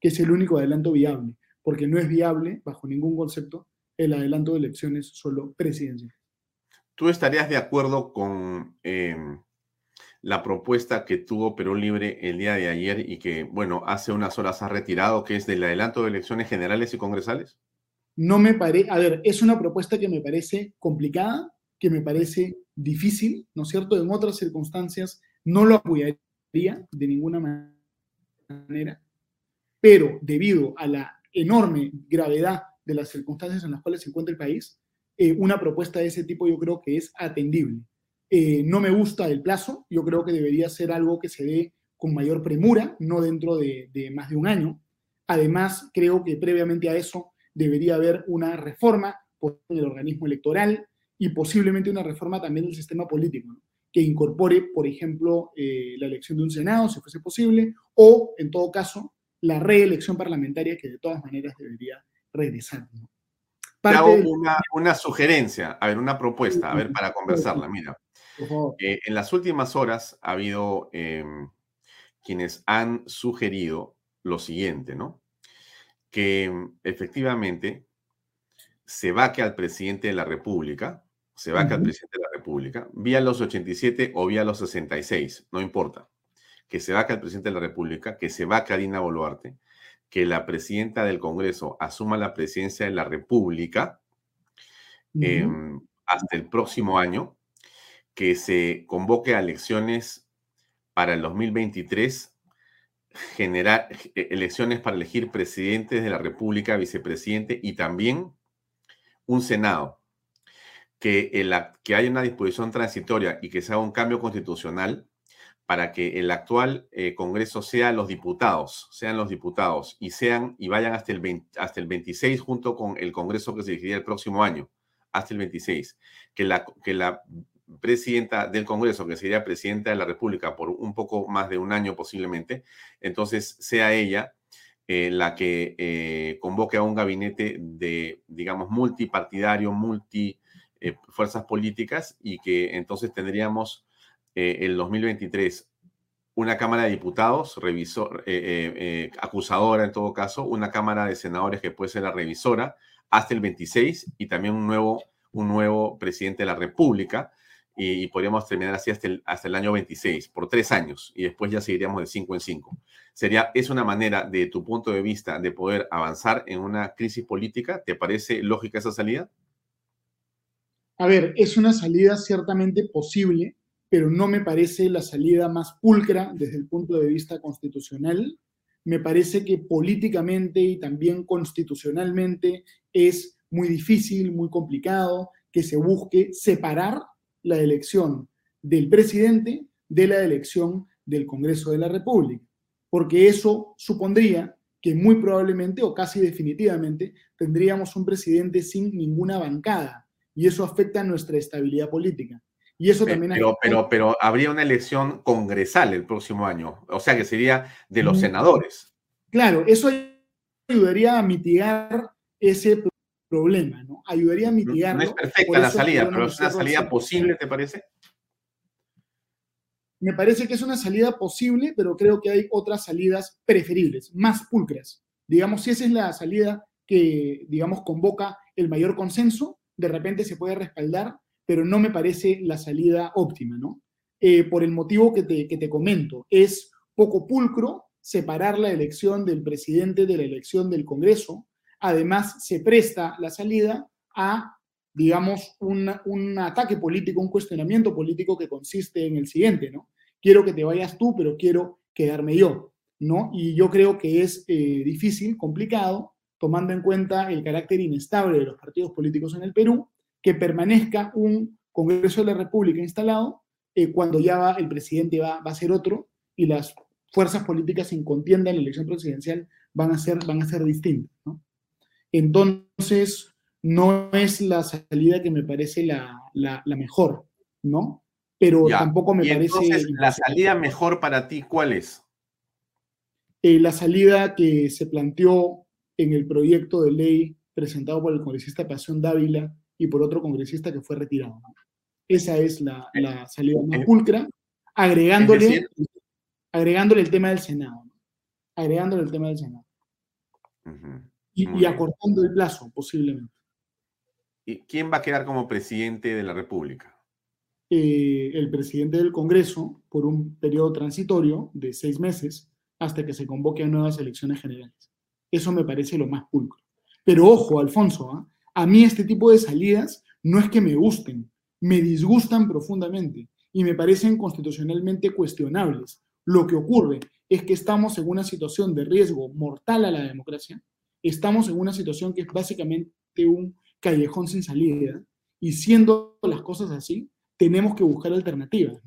que es el único adelanto viable porque no es viable, bajo ningún concepto, el adelanto de elecciones solo presidenciales. ¿Tú estarías de acuerdo con em, la propuesta que tuvo Perú Libre el día de ayer y que, bueno, hace unas horas ha retirado, que es del adelanto de elecciones generales y congresales? No me parece, a ver, es una propuesta que me parece complicada, que me parece difícil, ¿no es cierto? En otras circunstancias no lo apoyaría de ninguna manera, pero debido a la enorme gravedad de las circunstancias en las cuales se encuentra el país, eh, una propuesta de ese tipo yo creo que es atendible. Eh, no me gusta el plazo, yo creo que debería ser algo que se dé con mayor premura, no dentro de, más de un año. Además, creo que previamente a eso debería haber una reforma en el organismo electoral y posiblemente una reforma también del sistema político, que incorpore, por ejemplo, eh, la elección de un Senado, si fuese posible, o, en todo caso, la reelección parlamentaria que de todas maneras debería regresar. Te hago una, sugerencia, a ver, una propuesta, a ver, para conversarla. Mira, eh, en las últimas horas ha habido em, quienes han sugerido lo siguiente, ¿no? que mm, efectivamente se vaque al presidente de la República, se vaque al presidente de la República, vía los 87 o vía los 66, no importa, que se vaque al presidente de la República, que se vaque a Dina Boluarte, que la presidenta del Congreso asuma la presidencia de la República em, hasta el próximo año, que se convoque a elecciones para el 2023 generar e, elecciones para elegir presidentes de la República, vicepresidente y también un Senado. Que, el, que haya una disposición transitoria y que se haga un cambio constitucional para que el actual eh, Congreso sea los diputados, sean los diputados y sean y vayan hasta el, hasta el 26 junto con el Congreso que se elegiría el próximo año, hasta el 26. Que la, que la presidenta del Congreso, que sería presidenta de la República por un poco más de un año posiblemente, entonces sea ella eh, la que eh, convoque a un gabinete de, digamos, multipartidario, multi fuerzas políticas y que entonces tendríamos el 2023 una Cámara de Diputados, revisor, acusadora en todo caso, una Cámara de Senadores que puede ser la revisora hasta el 26 y también un nuevo, un nuevo presidente de la República y, podríamos terminar así hasta el, hasta el año 26, por tres años, y después ya seguiríamos de cinco en cinco. Sería, ¿Es una manera, de tu punto de vista, de poder avanzar en una crisis política? ¿Te parece lógica esa salida? A ver, es una salida ciertamente posible, pero no me parece la salida más pulcra desde el punto de vista constitucional. Me parece que políticamente y también constitucionalmente es muy difícil, muy complicado que se busque separar la elección del presidente de la elección del Congreso de la República, porque eso supondría que muy probablemente o casi definitivamente tendríamos un presidente sin ninguna bancada y eso afecta a nuestra estabilidad política. Y eso también pero, pero, pero habría una elección congresal el próximo año, o sea que sería de los senadores. Claro, eso ayudaría a mitigar ese problema, ¿no? Ayudaría a mitigar. No es perfecta la salida, pero es una salida posible, ¿te parece? Me parece que es una salida posible, pero creo que hay otras salidas preferibles, más pulcras. Digamos, si esa es la salida que, digamos, convoca el mayor consenso, de repente se puede respaldar, pero no me parece la salida óptima, ¿no? Eh, por el motivo que te, que te comento, es poco pulcro separar la elección del presidente de la elección del Congreso, además se presta la salida a, digamos, un, ataque político, un cuestionamiento político que consiste en el siguiente, ¿no? Quiero que te vayas tú, pero quiero quedarme yo, ¿no? Y yo creo que es eh, difícil, complicado, tomando en cuenta el carácter inestable de los partidos políticos en el Perú, que permanezca un Congreso de la República instalado eh, cuando ya va, el presidente va, va, a ser otro y las fuerzas políticas en contienda en la elección presidencial van a ser, van a ser distintas. ¿no? Entonces, no es la salida que me parece la, mejor, ¿no? Pero tampoco me parece... Entonces, ¿la salida mejor para ti cuál es? Eh, la salida que se planteó en el proyecto de ley presentado por el congresista Pasión Dávila y por otro congresista que fue retirado. Esa es la, salida más pulcra, agregándole, agregándole el tema del Senado. Agregándole el tema del Senado y, acortando el plazo, posiblemente. ¿Y quién va a quedar como presidente de la República? Eh, el presidente del Congreso por un periodo transitorio de seis meses hasta que se convoque a nuevas elecciones generales. Eso me parece lo más pulcro. Pero ojo, Alfonso, ¿ah? A mí este tipo de salidas no es que me gusten, me disgustan profundamente y me parecen constitucionalmente cuestionables. Lo que ocurre es que estamos en una situación de riesgo mortal a la democracia estamos en una situación que es básicamente un callejón sin salida y siendo las cosas así, tenemos que buscar alternativas.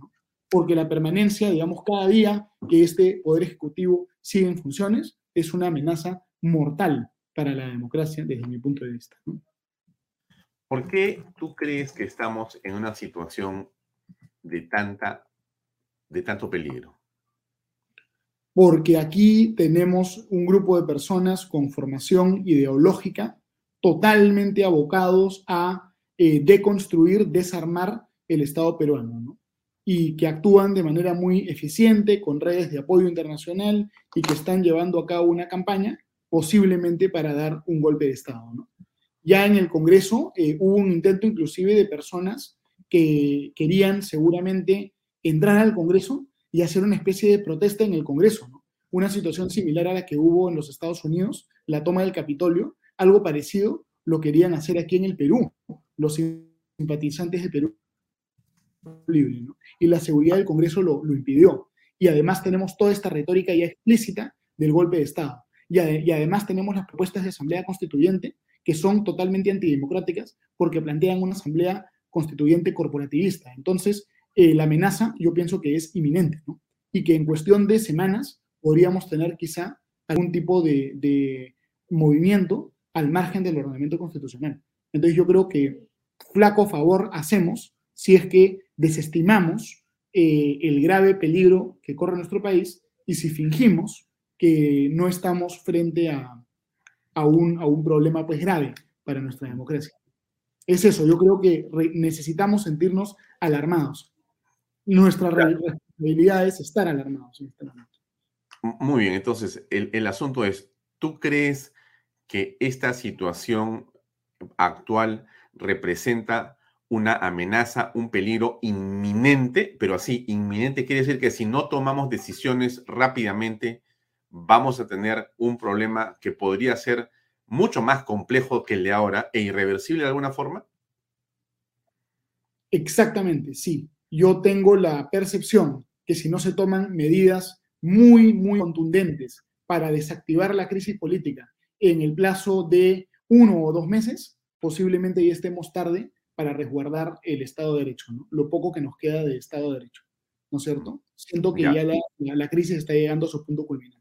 Porque la permanencia, digamos, cada día que este Poder Ejecutivo sigue en funciones es una amenaza mortal para la democracia desde mi punto de vista. ¿Por qué tú crees que estamos en una situación de, tanta, de tanto peligro? porque aquí tenemos un grupo de personas con formación ideológica totalmente abocados a eh, deconstruir, desarmar el Estado peruano, ¿no? y que actúan de manera muy eficiente con redes de apoyo internacional y que están llevando a cabo una campaña posiblemente para dar un golpe de Estado. ¿no? Ya en el Congreso eh, hubo un intento inclusive de personas que querían seguramente entrar al Congreso y hacer una especie de protesta en el Congreso. Una situación similar a la que hubo en los Estados Unidos, la toma del Capitolio, algo parecido lo querían hacer aquí en el Perú, los simpatizantes del Perú libre, y la seguridad del Congreso lo, lo, impidió. Y además tenemos toda esta retórica ya explícita del golpe de Estado. Y, además tenemos las propuestas de Asamblea Constituyente que son totalmente antidemocráticas porque plantean una Asamblea Constituyente corporativista. Entonces, eh, la amenaza yo pienso que es inminente, ¿no? Y que en cuestión de semanas podríamos tener quizá algún tipo de, de movimiento al margen del ordenamiento constitucional. Entonces yo creo que flaco favor hacemos si es que desestimamos eh, el grave peligro que corre nuestro país y si fingimos que no estamos frente a, a, un, a un, problema pues grave para nuestra democracia. Es eso, yo creo que necesitamos sentirnos alarmados. Nuestra responsabilidad es estar alarmados en este momento. Muy bien, entonces el, el asunto es, ¿tú crees que esta situación actual representa una amenaza, un peligro inminente, pero así, inminente quiere decir que si no tomamos decisiones rápidamente, vamos a tener un problema que podría ser mucho más complejo que el de ahora e irreversible de alguna forma? Exactamente, sí. Yo tengo la percepción que si no se toman medidas muy, muy contundentes para desactivar la crisis política en el plazo de uno o dos meses, posiblemente ya estemos tarde para resguardar el Estado de Derecho, ¿no? lo poco que nos queda de Estado de Derecho, ¿no es cierto? Siento que ya, la, la, crisis está llegando a su punto culminante.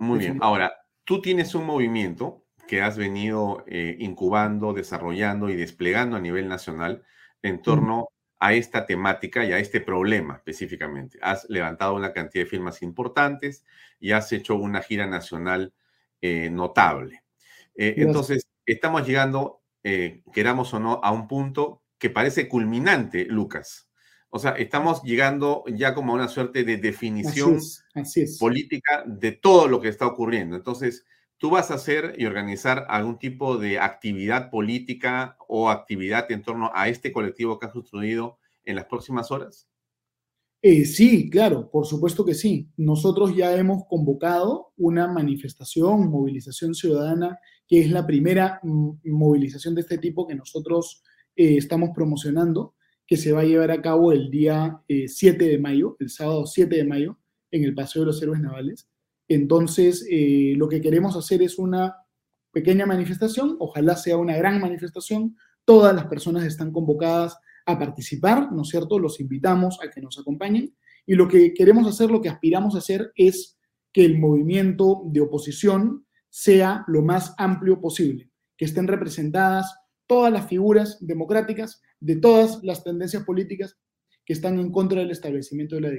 Muy bien, ahora, tú tienes un movimiento que has venido eh, incubando, desarrollando y desplegando a nivel nacional en torno a esta temática y a este problema específicamente. Has levantado una cantidad de firmas importantes y has hecho una gira nacional eh, notable. Eh, entonces, estamos llegando, eh, queramos o no, a un punto que parece culminante, Lucas. O sea, estamos llegando ya como a una suerte de definición política de todo lo que está ocurriendo. Entonces, ¿tú vas a hacer y organizar algún tipo de actividad política o actividad en torno a este colectivo que has construido en las próximas horas? Eh, sí, claro, por supuesto que sí. Nosotros ya hemos convocado una manifestación, movilización ciudadana, que es la primera movilización de este tipo que nosotros eh, estamos promocionando, que se va a llevar a cabo el día 7 eh, de mayo, el sábado 7 de mayo, en el Paseo de los Héroes Navales. Entonces, lo que queremos hacer es una pequeña manifestación, ojalá sea una gran manifestación. Todas las personas están convocadas a participar, ¿no es cierto? Los invitamos a que nos acompañen y lo que queremos hacer, lo que aspiramos a hacer es que el movimiento de oposición sea lo más amplio posible, que estén representadas todas las figuras democráticas de todas las tendencias políticas que están en contra del establecimiento de la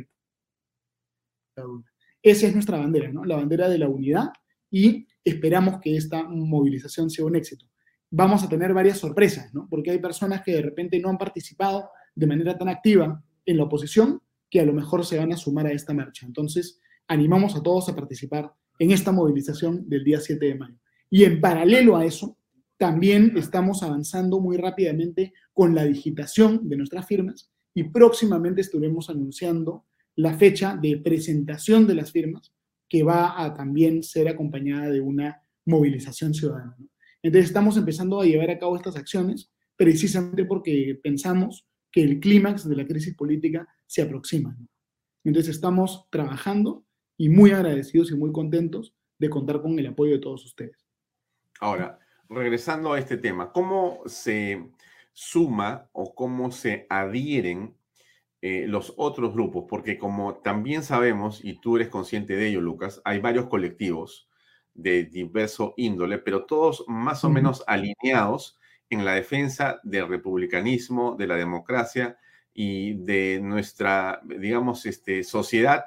dictadura. Esa es nuestra bandera. La bandera de la unidad y esperamos que esta movilización sea un éxito vamos a tener varias sorpresas, ¿no? Porque hay personas que de repente no han participado de manera tan activa en la oposición que a lo mejor se van a sumar a esta marcha. Entonces, animamos a todos a participar en esta movilización del día 7 de mayo. Y en paralelo a eso, también estamos avanzando muy rápidamente con la digitación de nuestras firmas y próximamente estaremos anunciando la fecha de presentación de las firmas que va a también ser acompañada de una movilización ciudadana. Entonces estamos empezando a llevar a cabo estas acciones precisamente porque pensamos que el clímax de la crisis política se aproxima. Entonces estamos trabajando y muy agradecidos y muy contentos de contar con el apoyo de todos ustedes. Ahora, regresando a este tema, ¿cómo se suma o cómo se adhieren eh, los otros grupos? Porque como también sabemos, y tú eres consciente de ello, Lucas, hay varios colectivos de diverso índole, pero todos más o menos alineados en la defensa del republicanismo, de la democracia y de nuestra, digamos, este, sociedad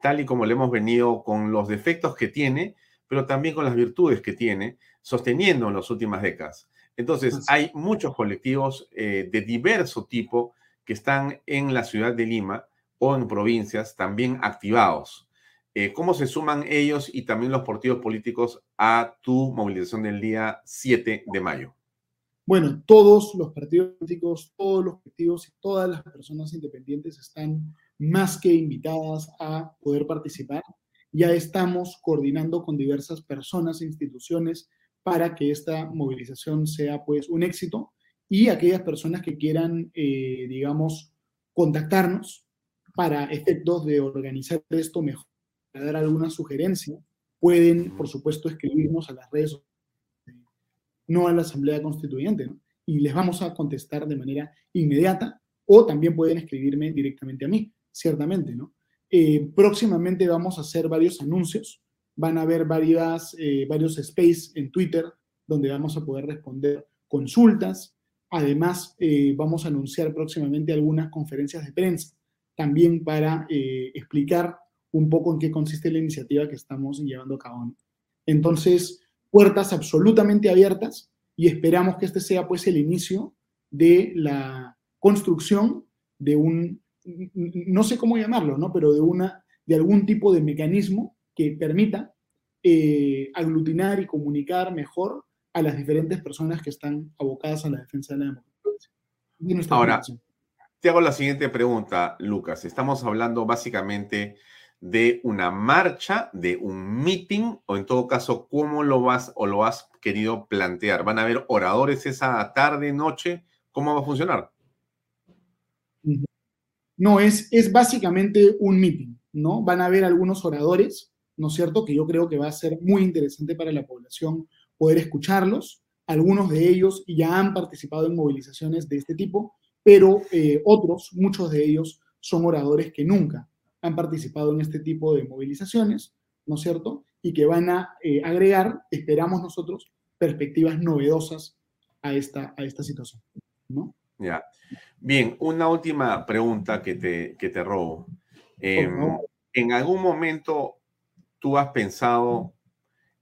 tal y como le hemos venido con los defectos que tiene, pero también con las virtudes que tiene, sosteniendo en las últimas décadas. Entonces, hay muchos colectivos eh, de diverso tipo que están en la ciudad de Lima o en provincias también activados. eh, ¿cómo se suman ellos y también los partidos políticos a tu movilización del día 7 de mayo? Bueno, todos los partidos políticos, todos los colectivos y todas las personas independientes están más que invitadas a poder participar. Ya estamos coordinando con diversas personas e instituciones para que esta movilización sea pues un éxito y aquellas personas que quieran, eh, digamos, contactarnos para efectos de organizar esto mejor, para dar alguna sugerencia, pueden, por supuesto, escribirnos a las redes no a la Asamblea Constituyente, ¿no? Y les vamos a contestar de manera inmediata o también pueden escribirme directamente a mí, ciertamente, ¿no? Eh, próximamente vamos a hacer varios anuncios, van a haber varias, eh, varios space en Twitter donde vamos a poder responder consultas. Además, eh, vamos a anunciar próximamente algunas conferencias de prensa también para explicar un poco en qué consiste la iniciativa que estamos llevando a cabo. Entonces, puertas absolutamente abiertas y esperamos que este sea pues el inicio de la construcción de un, no sé cómo llamarlo, ¿no? Pero de, una, de algún tipo de mecanismo que permita eh, aglutinar y comunicar mejor a las diferentes personas que están abocadas a la defensa de la democracia. Ahora, te hago la siguiente pregunta, Lucas. Estamos hablando básicamente de una marcha, de un meeting, o en todo caso, ¿cómo lo vas o lo has querido plantear? ¿Van a haber oradores esa tarde, noche? ¿Cómo va a funcionar? No, es, es básicamente un meeting, ¿no? Van a haber algunos oradores, ¿no es cierto? Que yo creo que va a ser muy interesante para la población poder escucharlos. Algunos de ellos ya han participado en movilizaciones de este tipo, pero eh, otros, muchos de ellos, son oradores que nunca han participado en este tipo de movilizaciones, ¿no es cierto? Y que van a eh, agregar, esperamos nosotros, perspectivas novedosas a esta, a esta situación, ¿no? Ya. Bien, una última pregunta que te, que te robo. Em, ¿En algún momento tú has pensado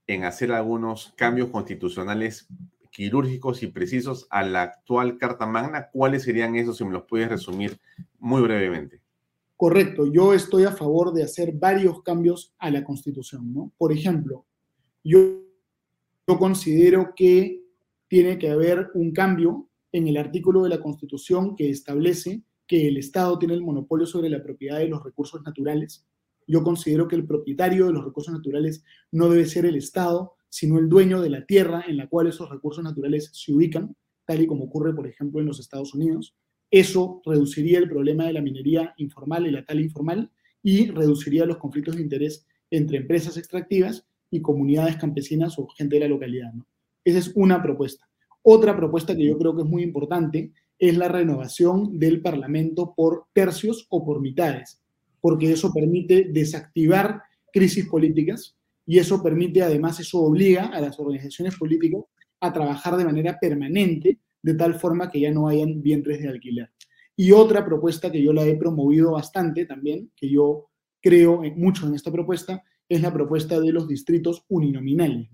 en hacer algunos cambios constitucionales quirúrgicos y precisos a la actual Carta Magna? ¿Cuáles serían esos, si me los puedes resumir muy brevemente? correcto, yo estoy a favor de hacer varios cambios a la Constitución. Por ejemplo, yo, yo considero que tiene que haber un cambio en el artículo de la Constitución que establece que el Estado tiene el monopolio sobre la propiedad de los recursos naturales. Yo considero que el propietario de los recursos naturales no debe ser el Estado, sino el dueño de la tierra en la cual esos recursos naturales se ubican, tal y como ocurre, por ejemplo, en los Estados Unidos. Eso reduciría el problema de la minería informal y la tal informal y reduciría los conflictos de interés entre empresas extractivas y comunidades campesinas o gente de la localidad. Esa es una propuesta. Otra propuesta que yo creo que es muy importante es la renovación del Parlamento por tercios o por mitades, porque eso permite desactivar crisis políticas y eso permite, además, eso obliga a las organizaciones políticas a trabajar de manera permanente de tal forma que ya no hayan vientres de alquiler. Y otra propuesta que yo la he promovido bastante también, que yo creo mucho en esta propuesta, es la propuesta de los distritos uninominales.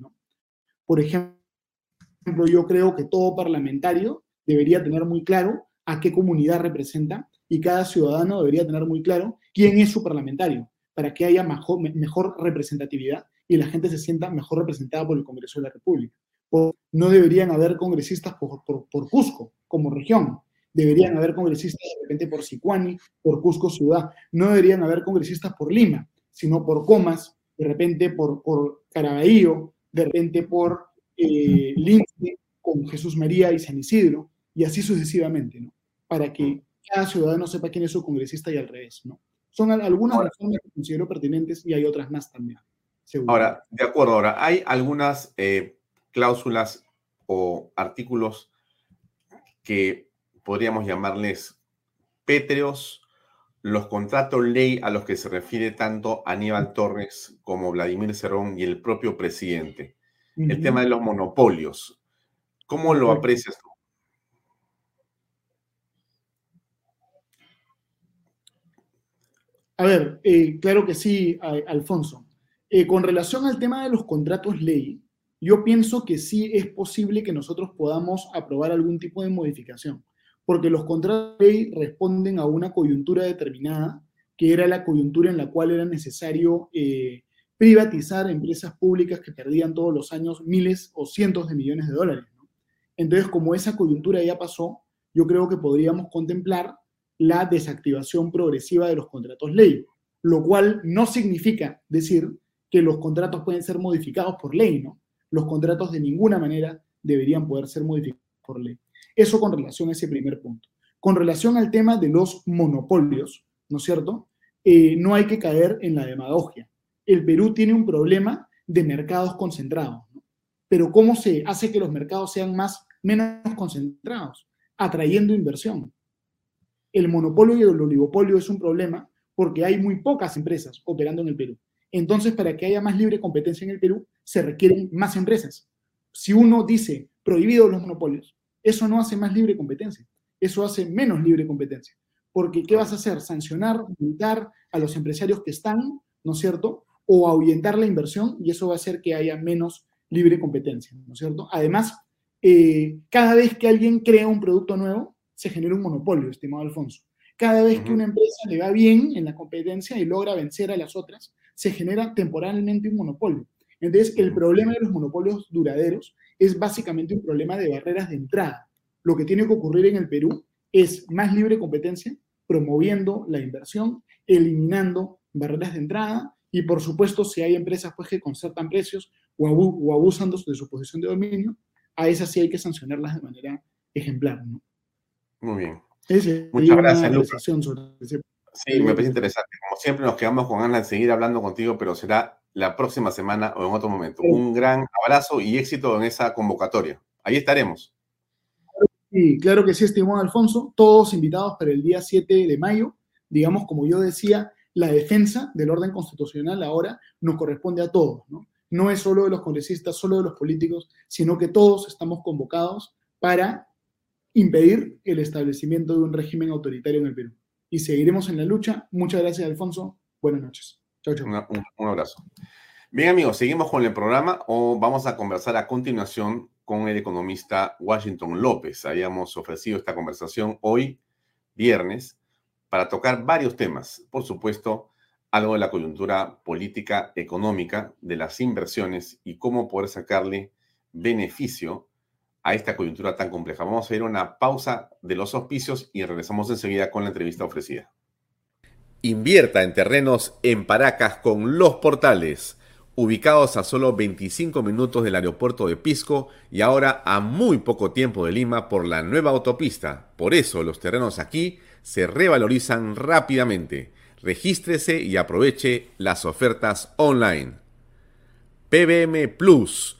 Por ejemplo, yo creo que todo parlamentario debería tener muy claro a qué comunidad representa y cada ciudadano debería tener muy claro quién es su parlamentario, para que haya mejor, representatividad y la gente se sienta mejor representada por el Congreso de la República no deberían haber congresistas por, Cusco como región. Deberían haber congresistas de repente por Sicuani, por Cusco ciudad. No deberían haber congresistas por Lima, sino por Comas, de repente por, por Caraballo, de repente por eh, Lince, con Jesús María y San Isidro, y así sucesivamente. Para que cada ciudadano sepa quién es su congresista y al revés, ¿no? Son algunas reformas que considero pertinentes y hay otras más también. Ahora, de acuerdo, ahora, hay algunas eh, cláusulas o artículos que podríamos llamarles pétreos, los contratos ley a los que se refiere tanto Aníbal Torres como Vladimir Cerrón y el propio presidente. El tema de los monopolios. ¿Cómo lo aprecias tú? A ver, eh, claro que sí, Alfonso. Eh, con relación al tema de los contratos ley, yo pienso que sí es posible que nosotros podamos aprobar algún tipo de modificación, porque los contratos ley responden a una coyuntura determinada que era la coyuntura en la cual era necesario eh, privatizar empresas públicas que perdían todos los años miles o cientos de millones de dólares. Entonces, como esa coyuntura ya pasó, yo creo que podríamos contemplar la desactivación progresiva de los contratos ley, lo cual no significa decir que los contratos pueden ser modificados por ley, ¿no? Los contratos de ninguna manera deberían poder ser modificados por ley. Eso con relación a ese primer punto. Con relación al tema de los monopolios, ¿no es cierto? Eh, no hay que caer en la demagogia. El Perú tiene un problema de mercados concentrados, ¿no? Pero ¿cómo se hace que los mercados sean más, menos concentrados? Atrayendo inversión. El monopolio y el oligopolio es un problema porque hay muy pocas empresas operando en el Perú. Entonces, para que haya más libre competencia en el Perú, se requieren más empresas. Si uno dice prohibido los monopolios, eso no hace más libre competencia, eso hace menos libre competencia. Porque, ¿qué vas a hacer? Sancionar, multar a los empresarios que están, ¿no es cierto? O ahuyentar la inversión y eso va a hacer que haya menos libre competencia, ¿no es cierto? Además, eh, cada vez que alguien crea un producto nuevo, se genera un monopolio, estimado Alfonso. Cada vez que una empresa le va bien en la competencia y logra vencer a las otras, se genera temporalmente un monopolio. Entonces, el problema de los monopolios duraderos es básicamente un problema de barreras de entrada. Lo que tiene que ocurrir en el Perú es más libre competencia, promoviendo la inversión, eliminando barreras de entrada y, por supuesto, si hay empresas pues, que concertan precios o, abusan de su posición de dominio, a esas sí hay que sancionarlas de manera ejemplar. Muy bien. Muchas gracias, Lucas. Sí, me parece interesante. Como siempre, nos quedamos con ganas de seguir hablando contigo, pero será la próxima semana o en otro momento. Un gran abrazo y éxito en esa convocatoria. Ahí estaremos. Sí, claro que sí, estimado Alfonso. Todos invitados para el día 7 de mayo. Digamos, como yo decía, la defensa del orden constitucional ahora nos corresponde a todos, ¿no? No es solo de los congresistas, solo de los políticos, sino que todos estamos convocados para impedir el establecimiento de un régimen autoritario en el Perú. Y seguiremos en la lucha. Muchas gracias, Alfonso. Buenas noches. Chau. un, abrazo. Bien, amigos, seguimos con el programa o vamos a conversar a continuación con el economista Washington López. Habíamos ofrecido esta conversación hoy, viernes, para tocar varios temas. Por supuesto, algo de la coyuntura política, económica, de las inversiones y cómo poder sacarle beneficio a esta coyuntura tan compleja. Vamos a ir a una pausa de los auspicios y regresamos enseguida con la entrevista ofrecida. Invierta en terrenos en Paracas con los portales, ubicados a solo 25 minutos del aeropuerto de Pisco y ahora a muy poco tiempo de Lima por la nueva autopista. Por eso los terrenos aquí se revalorizan rápidamente. Regístrese y aproveche las ofertas online. PBM Plus,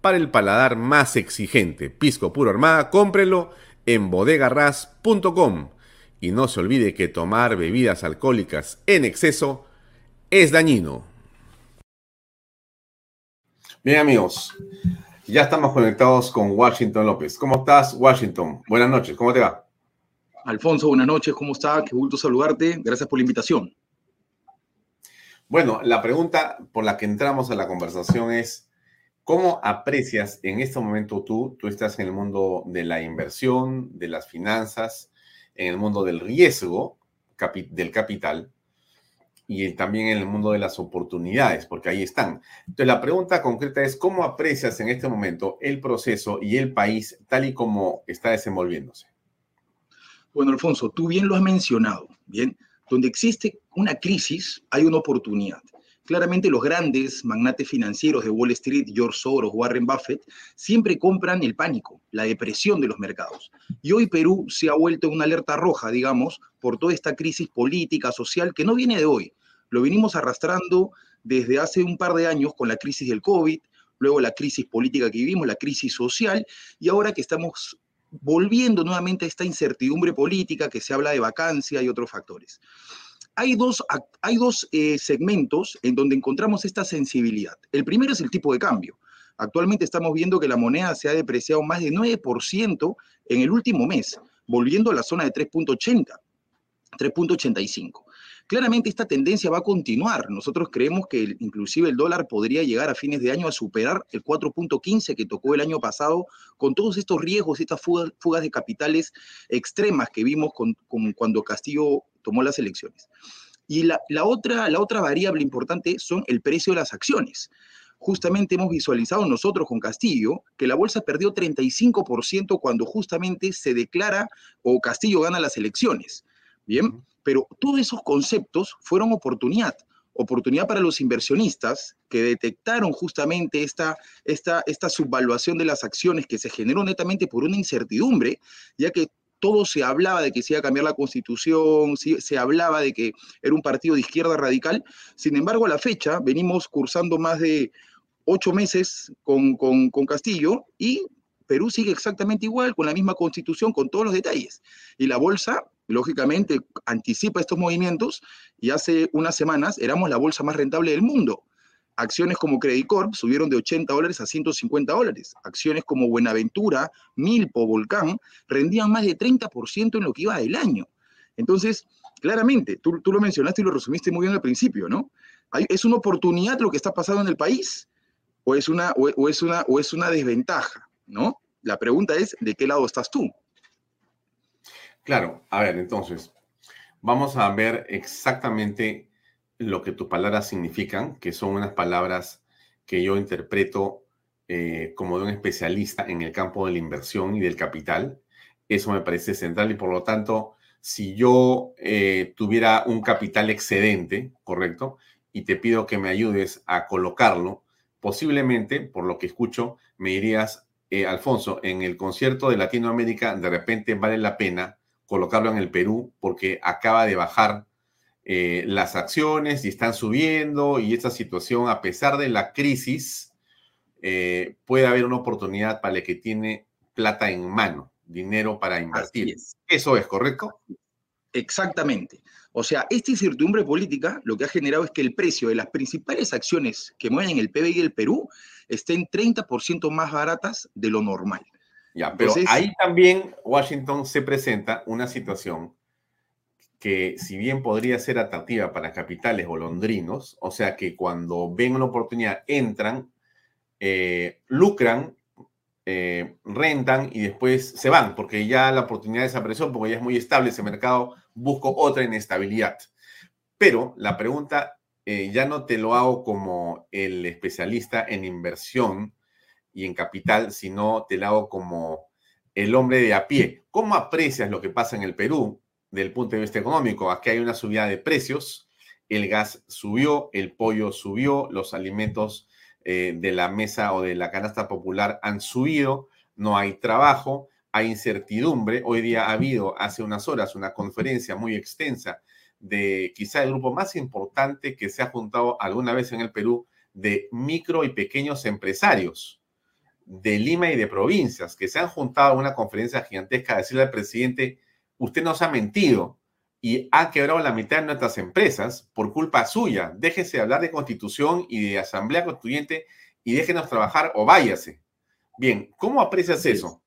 para el paladar más exigente. Pisco Puro Armada, cómprelo en bodegarras.com. Y no se olvide que tomar bebidas alcohólicas en exceso es dañino. Bien amigos, ya estamos conectados con Washington López. ¿Cómo estás, Washington? Buenas noches, ¿cómo te va? Alfonso, buenas noches, ¿cómo estás? Qué gusto saludarte. Gracias por la invitación. Bueno, la pregunta por la que entramos a la conversación es, ¿Cómo aprecias en este momento tú, tú estás en el mundo de la inversión, de las finanzas, en el mundo del riesgo del capital y también en el mundo de las oportunidades, porque ahí están. Entonces, la pregunta concreta es, ¿cómo aprecias en este momento el proceso y el país tal y como está desenvolviéndose? Bueno, Alfonso, tú bien lo has mencionado, bien, donde existe una crisis, hay una oportunidad. Claramente los grandes magnates financieros de Wall Street, George Soros, Warren Buffett, siempre compran el pánico, la depresión de los mercados. Y hoy Perú se ha vuelto una alerta roja, digamos, por toda esta crisis política, social, que no viene de hoy. Lo venimos arrastrando desde hace un par de años con la crisis del COVID, luego la crisis política que vivimos, la crisis social, y ahora que estamos volviendo nuevamente a esta incertidumbre política que se habla de vacancia y otros factores. Hay dos, hay dos eh, segmentos en donde encontramos esta sensibilidad. El primero es el tipo de cambio. Actualmente estamos viendo que la moneda se ha depreciado más de 9% en el último mes, volviendo a la zona de 3.80, 3.85. Claramente esta tendencia va a continuar. Nosotros creemos que inclusive el dólar podría llegar a fines de año a superar el 4.15 que tocó el año pasado con todos estos riesgos, estas fugas, de capitales extremas que vimos con, cuando Castillo tomó las elecciones. Y la, otra, la otra variable importante son el precio de las acciones justamente hemos visualizado nosotros con Castillo que la bolsa perdió 35% cuando justamente se declara o Castillo gana las elecciones. Bien, pero todos esos conceptos fueron oportunidad, oportunidad para los inversionistas que detectaron justamente esta, esta, esta subvaluación de las acciones que se generó netamente por una incertidumbre, ya que todo se hablaba de que se iba a cambiar la constitución, se hablaba de que era un partido de izquierda radical. Sin embargo, a la fecha venimos cursando más de ocho meses con, con, con Castillo y Perú sigue exactamente igual, con la misma constitución, con todos los detalles. Y la bolsa lógicamente anticipa estos movimientos y hace unas semanas éramos la bolsa más rentable del mundo. Acciones como Credit Corp subieron de 80 dólares a 150 dólares. Acciones como Buenaventura, Milpo, Volcán rendían más de 30% en lo que iba del año. Entonces, claramente, tú, lo mencionaste y lo resumiste muy bien al principio, ¿no? ¿Es una oportunidad lo que está pasando en el país o es una, o es una, o es una desventaja, ¿no? La pregunta es, ¿de qué lado estás tú? Claro, a ver, entonces, vamos a ver exactamente lo que tus palabras significan, que son unas palabras que yo interpreto eh, como de un especialista en el campo de la inversión y del capital. Eso me parece central y por lo tanto, si yo eh, tuviera un capital excedente, ¿correcto? Y te pido que me ayudes a colocarlo, posiblemente, por lo que escucho, me dirías, eh, Alfonso, en el concierto de Latinoamérica, de repente vale la pena colocarlo en el Perú porque acaba de bajar eh, las acciones y están subiendo y esta situación, a pesar de la crisis, eh, puede haber una oportunidad para el que tiene plata en mano, dinero para invertir. ¿Eso es correcto? Exactamente. O sea, esta incertidumbre política lo que ha generado es que el precio de las principales acciones que mueven el PBI del Perú estén 30% más baratas de lo normal. Ya, pero ahí también Washington se presenta una situación que si bien podría ser atractiva para capitales golondrinos, o sea que cuando ven una oportunidad entran, eh, lucran, eh, rentan y después se van, porque ya la oportunidad desapareció, porque ya es muy estable ese mercado, busco otra inestabilidad. Pero la pregunta eh, ya no te lo hago como el especialista en inversión, y en capital, sino te la hago como el hombre de a pie. ¿Cómo aprecias lo que pasa en el Perú del punto de vista económico? Aquí hay una subida de precios, el gas subió, el pollo subió, los alimentos eh, de la mesa o de la canasta popular han subido, no hay trabajo, hay incertidumbre. Hoy día ha habido hace unas horas una conferencia muy extensa de quizá el grupo más importante que se ha juntado alguna vez en el Perú de micro y pequeños empresarios de Lima y de provincias que se han juntado a una conferencia gigantesca a decirle al presidente, usted nos ha mentido y ha quebrado la mitad de nuestras empresas por culpa suya. Déjese de hablar de constitución y de asamblea constituyente y déjenos trabajar o váyase. Bien, ¿cómo aprecias eso?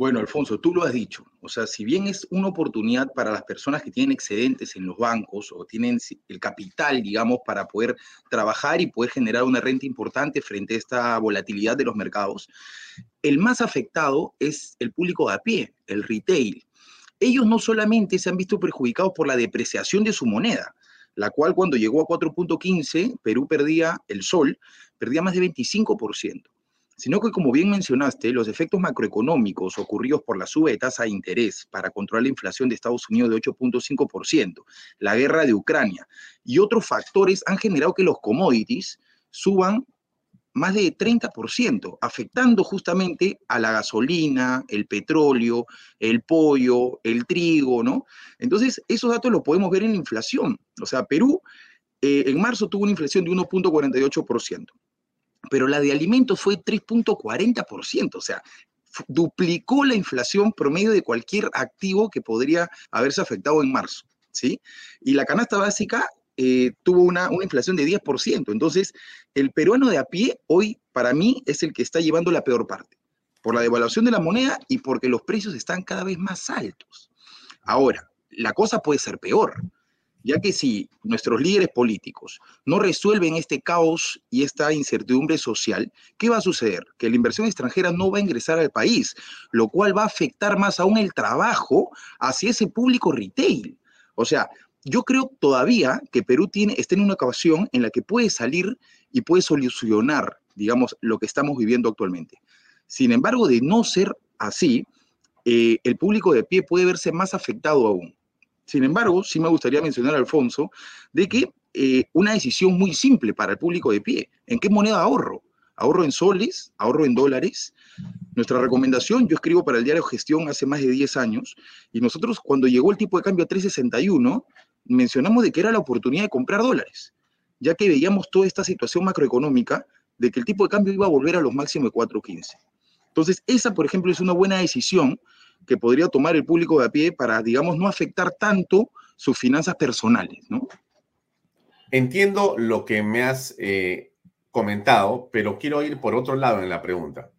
Bueno, Alfonso, tú lo has dicho. O sea, si bien es una oportunidad para las personas que tienen excedentes en los bancos o tienen el capital, digamos, para poder trabajar y poder generar una renta importante frente a esta volatilidad de los mercados, el más afectado es el público de a pie, el retail. Ellos no solamente se han visto perjudicados por la depreciación de su moneda, la cual cuando llegó a 4.15, Perú perdía el sol, perdía más de 25%. sino que, como bien mencionaste, los efectos macroeconómicos ocurridos por la suba de tasa de interés para controlar la inflación de Estados Unidos de 8.5%, la guerra de Ucrania y otros factores han generado que los commodities suban más de 30%, afectando justamente a la gasolina, el petróleo, el pollo, el trigo, ¿no? Entonces, esos datos los podemos ver en la inflación. O sea, Perú eh, en marzo tuvo una inflación de 1.48%, pero la de alimentos fue 3.40%, o sea, duplicó la inflación promedio de cualquier activo que podría haberse afectado en marzo, ¿sí? Y la canasta básica eh, tuvo una, una, inflación de 10%. Entonces, el peruano de a pie hoy, para mí, es el que está llevando la peor parte, por la devaluación de la moneda y porque los precios están cada vez más altos. Ahora, la cosa puede ser peor, ya que si nuestros líderes políticos no resuelven este caos y esta incertidumbre social, ¿qué va a suceder? Que la inversión extranjera no va a ingresar al país, lo cual va a afectar más aún el trabajo hacia ese público retail. O sea, yo creo todavía que Perú tiene, está en una ocasión en la que puede salir y puede solucionar, digamos, lo que estamos viviendo actualmente. Sin embargo, de no ser así, eh, el público de pie puede verse más afectado aún. Sin embargo, sí me gustaría mencionar, Alfonso, de que eh, una decisión muy simple para el público de pie, ¿en qué moneda ahorro? ¿Ahorro en soles? ¿Ahorro en dólares? Nuestra recomendación, yo escribo para el diario Gestión hace más de 10 años, y nosotros cuando llegó el tipo de cambio a 361, mencionamos de que era la oportunidad de comprar dólares, ya que veíamos toda esta situación macroeconómica de que el tipo de cambio iba a volver a los máximos de 4.15. Entonces, esa, por ejemplo, es una buena decisión que podría tomar el público de a pie para, digamos, no afectar tanto sus finanzas personales, ¿no? Entiendo lo que me has eh, comentado, pero quiero ir por otro lado en la pregunta.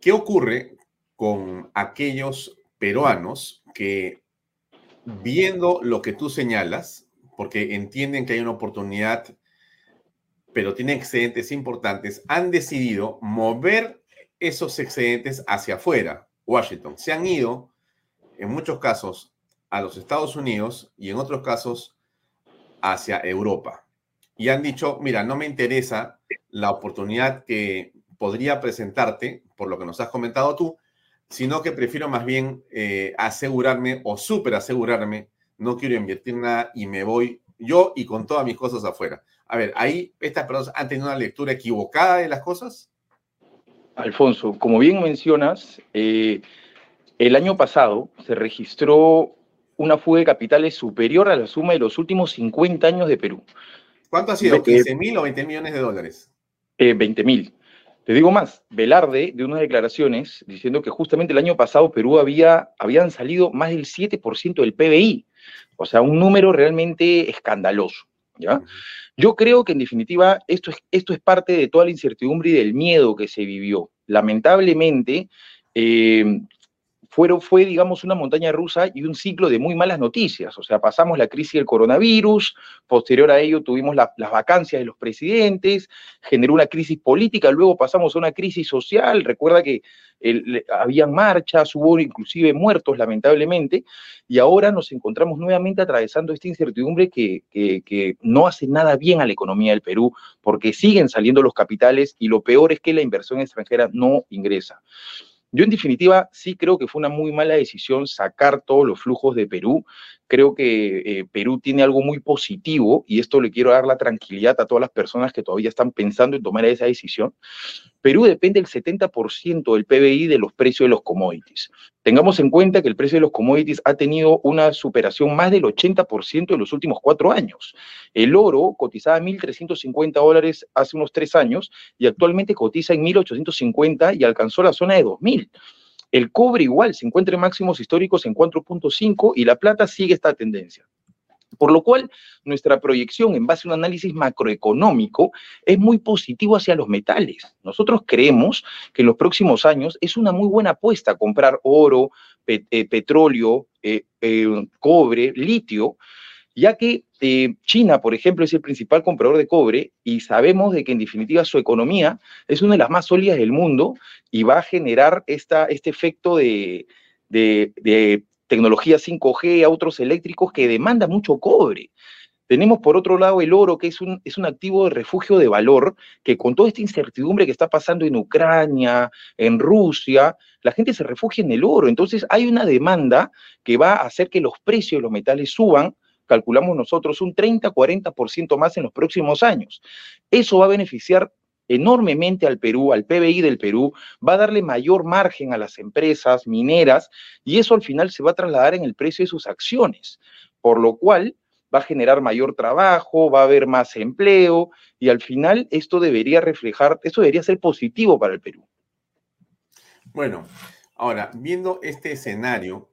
¿Qué ocurre con aquellos peruanos que viendo lo que tú señalas, porque entienden que hay una oportunidad, pero tienen excedentes importantes, han decidido mover esos excedentes hacia afuera, Washington. Se han ido, en muchos casos, a los Estados Unidos y en otros casos hacia Europa. Y han dicho, mira, no me interesa la oportunidad que podría presentarte, por lo que nos has comentado tú, sino que prefiero más bien eh, asegurarme o súper asegurarme, no quiero invertir nada y me voy yo y con todas mis cosas afuera. A ver, ahí estas personas han tenido una lectura equivocada de las cosas. Alfonso, como bien mencionas, eh, el año pasado se registró una fuga de capitales superior a la suma de los últimos 50 años de Perú. ¿Cuánto ha sido? ¿15 mil o 20 millones de dólares? Eh, 20 mil. Te digo más, Velarde de unas declaraciones diciendo que justamente el año pasado Perú había, habían salido más del 7% del PBI, o sea, un número realmente escandaloso. ¿ya? Yo creo que en definitiva esto es, esto es parte de toda la incertidumbre y del miedo que se vivió. Lamentablemente, eh, fueron, fue, digamos, una montaña rusa y un ciclo de muy malas noticias. O sea, pasamos la crisis del coronavirus, posterior a ello tuvimos las vacancias de los presidentes, generó una crisis política, luego pasamos a una crisis social. Recuerda que el, habían marchas, hubo inclusive muertos, lamentablemente, y ahora nos encontramos nuevamente atravesando esta incertidumbre que, no hace nada bien a la economía del Perú, porque siguen saliendo los capitales y lo peor es que la inversión extranjera no ingresa. Yo en definitiva sí creo que fue una muy mala decisión sacar todos los flujos de Perú. Creo que eh, Perú tiene algo muy positivo y esto le quiero dar la tranquilidad a todas las personas que todavía están pensando en tomar esa decisión. Perú depende el 70% del PBI de los precios de los commodities. Tengamos en cuenta que el precio de los commodities ha tenido una superación más del 80% en los últimos cuatro años. El oro cotizaba 1.350 dólares hace unos tres años y actualmente cotiza en 1.850 y alcanzó la zona de 2.000. El cobre igual se encuentra en máximos históricos en 4.5 y la plata sigue esta tendencia. Por lo cual, nuestra proyección en base a un análisis macroeconómico es muy positivo hacia los metales. Nosotros creemos que en los próximos años es una muy buena apuesta comprar oro, eh, petróleo, eh, eh, cobre, litio, ya que China, por ejemplo, es el principal comprador de cobre y sabemos de que en definitiva su economía es una de las más sólidas del mundo y va a generar este efecto de, tecnología 5G, autos eléctricos que demandan mucho cobre. Tenemos por otro lado el oro, que es un, es un activo de refugio de valor, que con toda esta incertidumbre que está pasando en Ucrania, en Rusia, la gente se refugia en el oro. Entonces hay una demanda que va a hacer que los precios de los metales suban, calculamos nosotros, un 30-40% más en los próximos años. Eso va a beneficiar enormemente al Perú, al PBI del Perú, va a darle mayor margen a las empresas mineras y eso al final se va a trasladar en el precio de sus acciones, por lo cual va a generar mayor trabajo, va a haber más empleo y al final esto debería reflejar, esto debería ser positivo para el Perú. Bueno, ahora, viendo este escenario,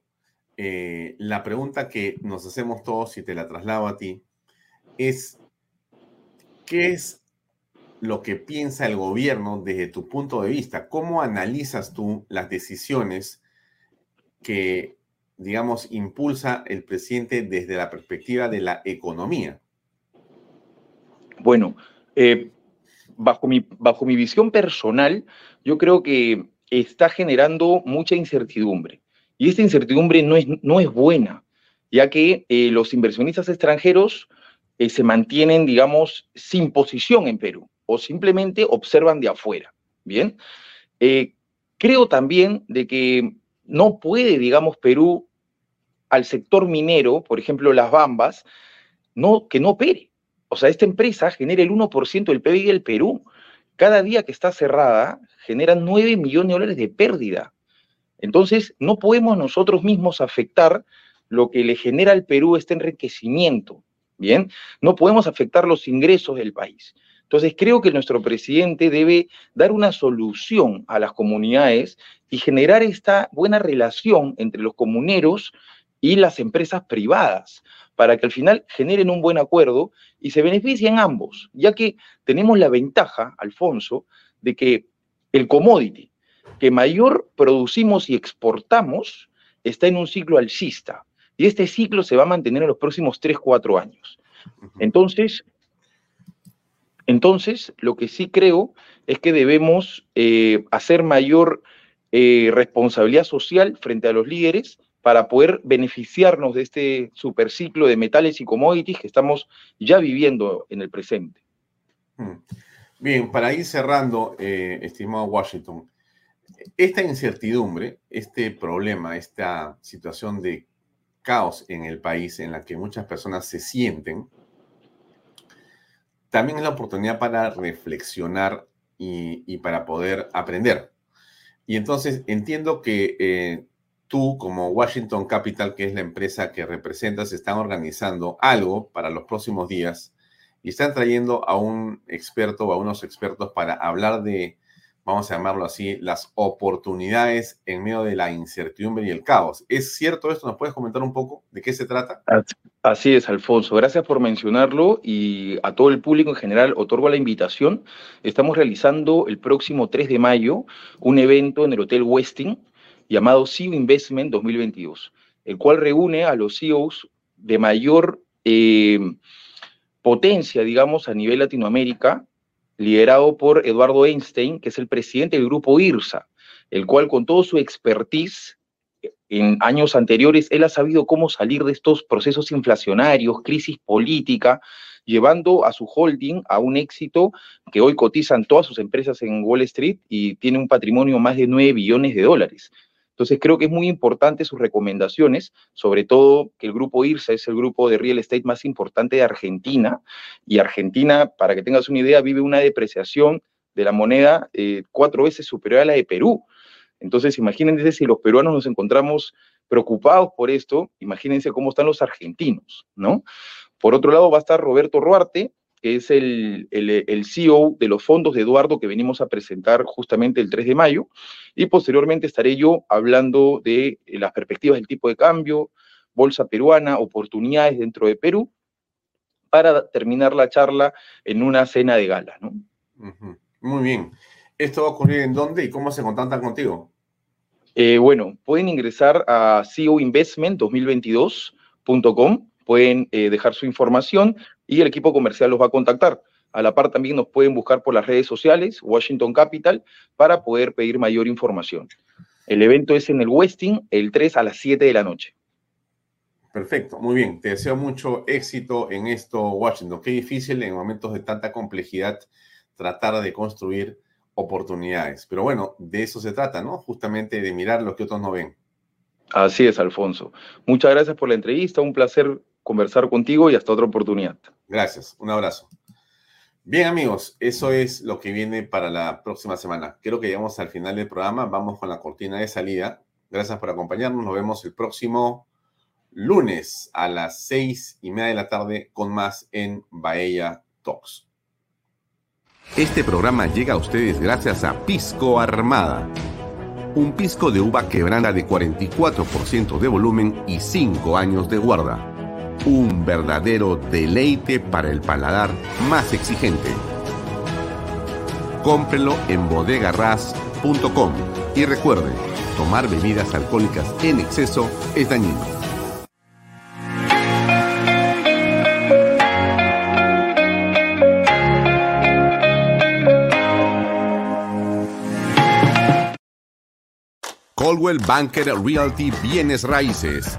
eh, la pregunta que nos hacemos todos, y te la traslado a ti, es, ¿qué es lo que piensa el gobierno desde tu punto de vista? ¿Cómo analizas tú las decisiones que digamos, impulsa el presidente desde la perspectiva de la economía? Bueno, eh, bajo, mi, bajo mi visión personal, yo creo que está generando mucha incertidumbre. Y esta incertidumbre no es, no es buena, ya que eh, los inversionistas extranjeros eh, se mantienen, digamos, sin posición en Perú o simplemente observan de afuera. Bien, creo también de que no puede, digamos, Perú al sector minero, por ejemplo, las bambas, no, que no opere. O sea, esta empresa genera el 1% del PIB del Perú. Cada día que está cerrada, genera 9 millones de dólares de pérdida. Entonces, no podemos nosotros mismos afectar lo que le genera al Perú este enriquecimiento. Bien, no podemos afectar los ingresos del país. Entonces, creo que nuestro presidente debe dar una solución a las comunidades y generar esta buena relación entre los comuneros y las empresas privadas, para que al final generen un buen acuerdo y se beneficien ambos, ya que tenemos la ventaja, Alfonso, de que el commodity que mayor producimos y exportamos está en un ciclo alcista, y este ciclo se va a mantener en los próximos 3, 4 años. Entonces, entonces, lo que sí creo es que debemos eh, hacer mayor eh, responsabilidad social frente a los líderes para poder beneficiarnos de este superciclo de metales y commodities que estamos ya viviendo en el presente. Bien, para ir cerrando, eh, estimado Washington, esta incertidumbre, este problema, esta situación de caos en el país en la que muchas personas se sienten, también es la oportunidad para reflexionar y, para poder aprender. Y entonces entiendo que eh, tú como Washington Capital, que es la empresa que representas, están organizando algo para los próximos días y están trayendo a un experto o a unos expertos para hablar de, vamos a llamarlo así, las oportunidades en medio de la incertidumbre y el caos. ¿Es cierto esto? ¿Nos puedes comentar un poco de qué se trata? Así es, Alfonso. Gracias por mencionarlo y a todo el público en general otorgo la invitación. Estamos realizando el próximo 3 de mayo un evento en el Hotel Westin llamado CEO Investment 2022, el cual reúne a los CEOs de mayor eh, potencia, digamos, a nivel Latinoamérica, liderado por Eduardo Einstein, que es el presidente del grupo IRSA, el cual con todo su expertise en años anteriores, él ha sabido cómo salir de estos procesos inflacionarios, crisis política, llevando a su holding a un éxito que hoy cotizan todas sus empresas en Wall Street y tiene un patrimonio más de 9 billones de dólares. Entonces creo que es muy importante sus recomendaciones, sobre todo que el grupo IRSA es el grupo de real estate más importante de Argentina y Argentina, para que tengas una idea, vive una depreciación de la moneda eh, cuatro veces superior a la de Perú. Entonces imagínense si los peruanos nos encontramos preocupados por esto, imagínense cómo están los argentinos, ¿no? Por otro lado va a estar Roberto Ruarte, que es el, el, CEO de los fondos de Eduardo que venimos a presentar justamente el 3 de mayo, y posteriormente estaré yo hablando de las perspectivas del tipo de cambio, bolsa peruana, oportunidades dentro de Perú, para terminar la charla en una cena de gala. ¿no? Muy bien. ¿Esto va a ocurrir en dónde y cómo se contactan contigo? Eh, bueno, pueden ingresar a ceoinvestment2022.com pueden eh, dejar su información y el equipo comercial los va a contactar. A la par también nos pueden buscar por las redes sociales, Washington Capital, para poder pedir mayor información. El evento es en el Westing el 3 a las 7 de la noche. Perfecto, muy bien. Te deseo mucho éxito en esto, Washington. Qué difícil en momentos de tanta complejidad tratar de construir oportunidades. Pero bueno, de eso se trata, ¿no? Justamente de mirar lo que otros no ven. Así es, Alfonso. Muchas gracias por la entrevista. Un placer conversar contigo y hasta otra oportunidad. Gracias. Un abrazo. Bien, amigos, eso es lo que viene para la próxima semana. Creo que llegamos al final del programa. Vamos con la cortina de salida. Gracias por acompañarnos. Nos vemos el próximo lunes a las seis y media de la tarde con más en Bahía Talks. Este programa llega a ustedes gracias a Pisco Armada. Un pisco de uva quebrada de 44% de volumen y 5 años de guarda un verdadero deleite para el paladar más exigente. Cómprelo en bodegarras.com y recuerde, tomar bebidas alcohólicas en exceso es dañino. Coldwell Banker Realty Bienes Raíces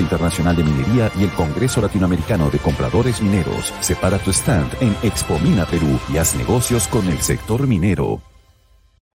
Internacional de Minería y el Congreso Latinoamericano de Compradores Mineros. Separa tu stand en Expo Mina Perú y haz negocios con el sector minero.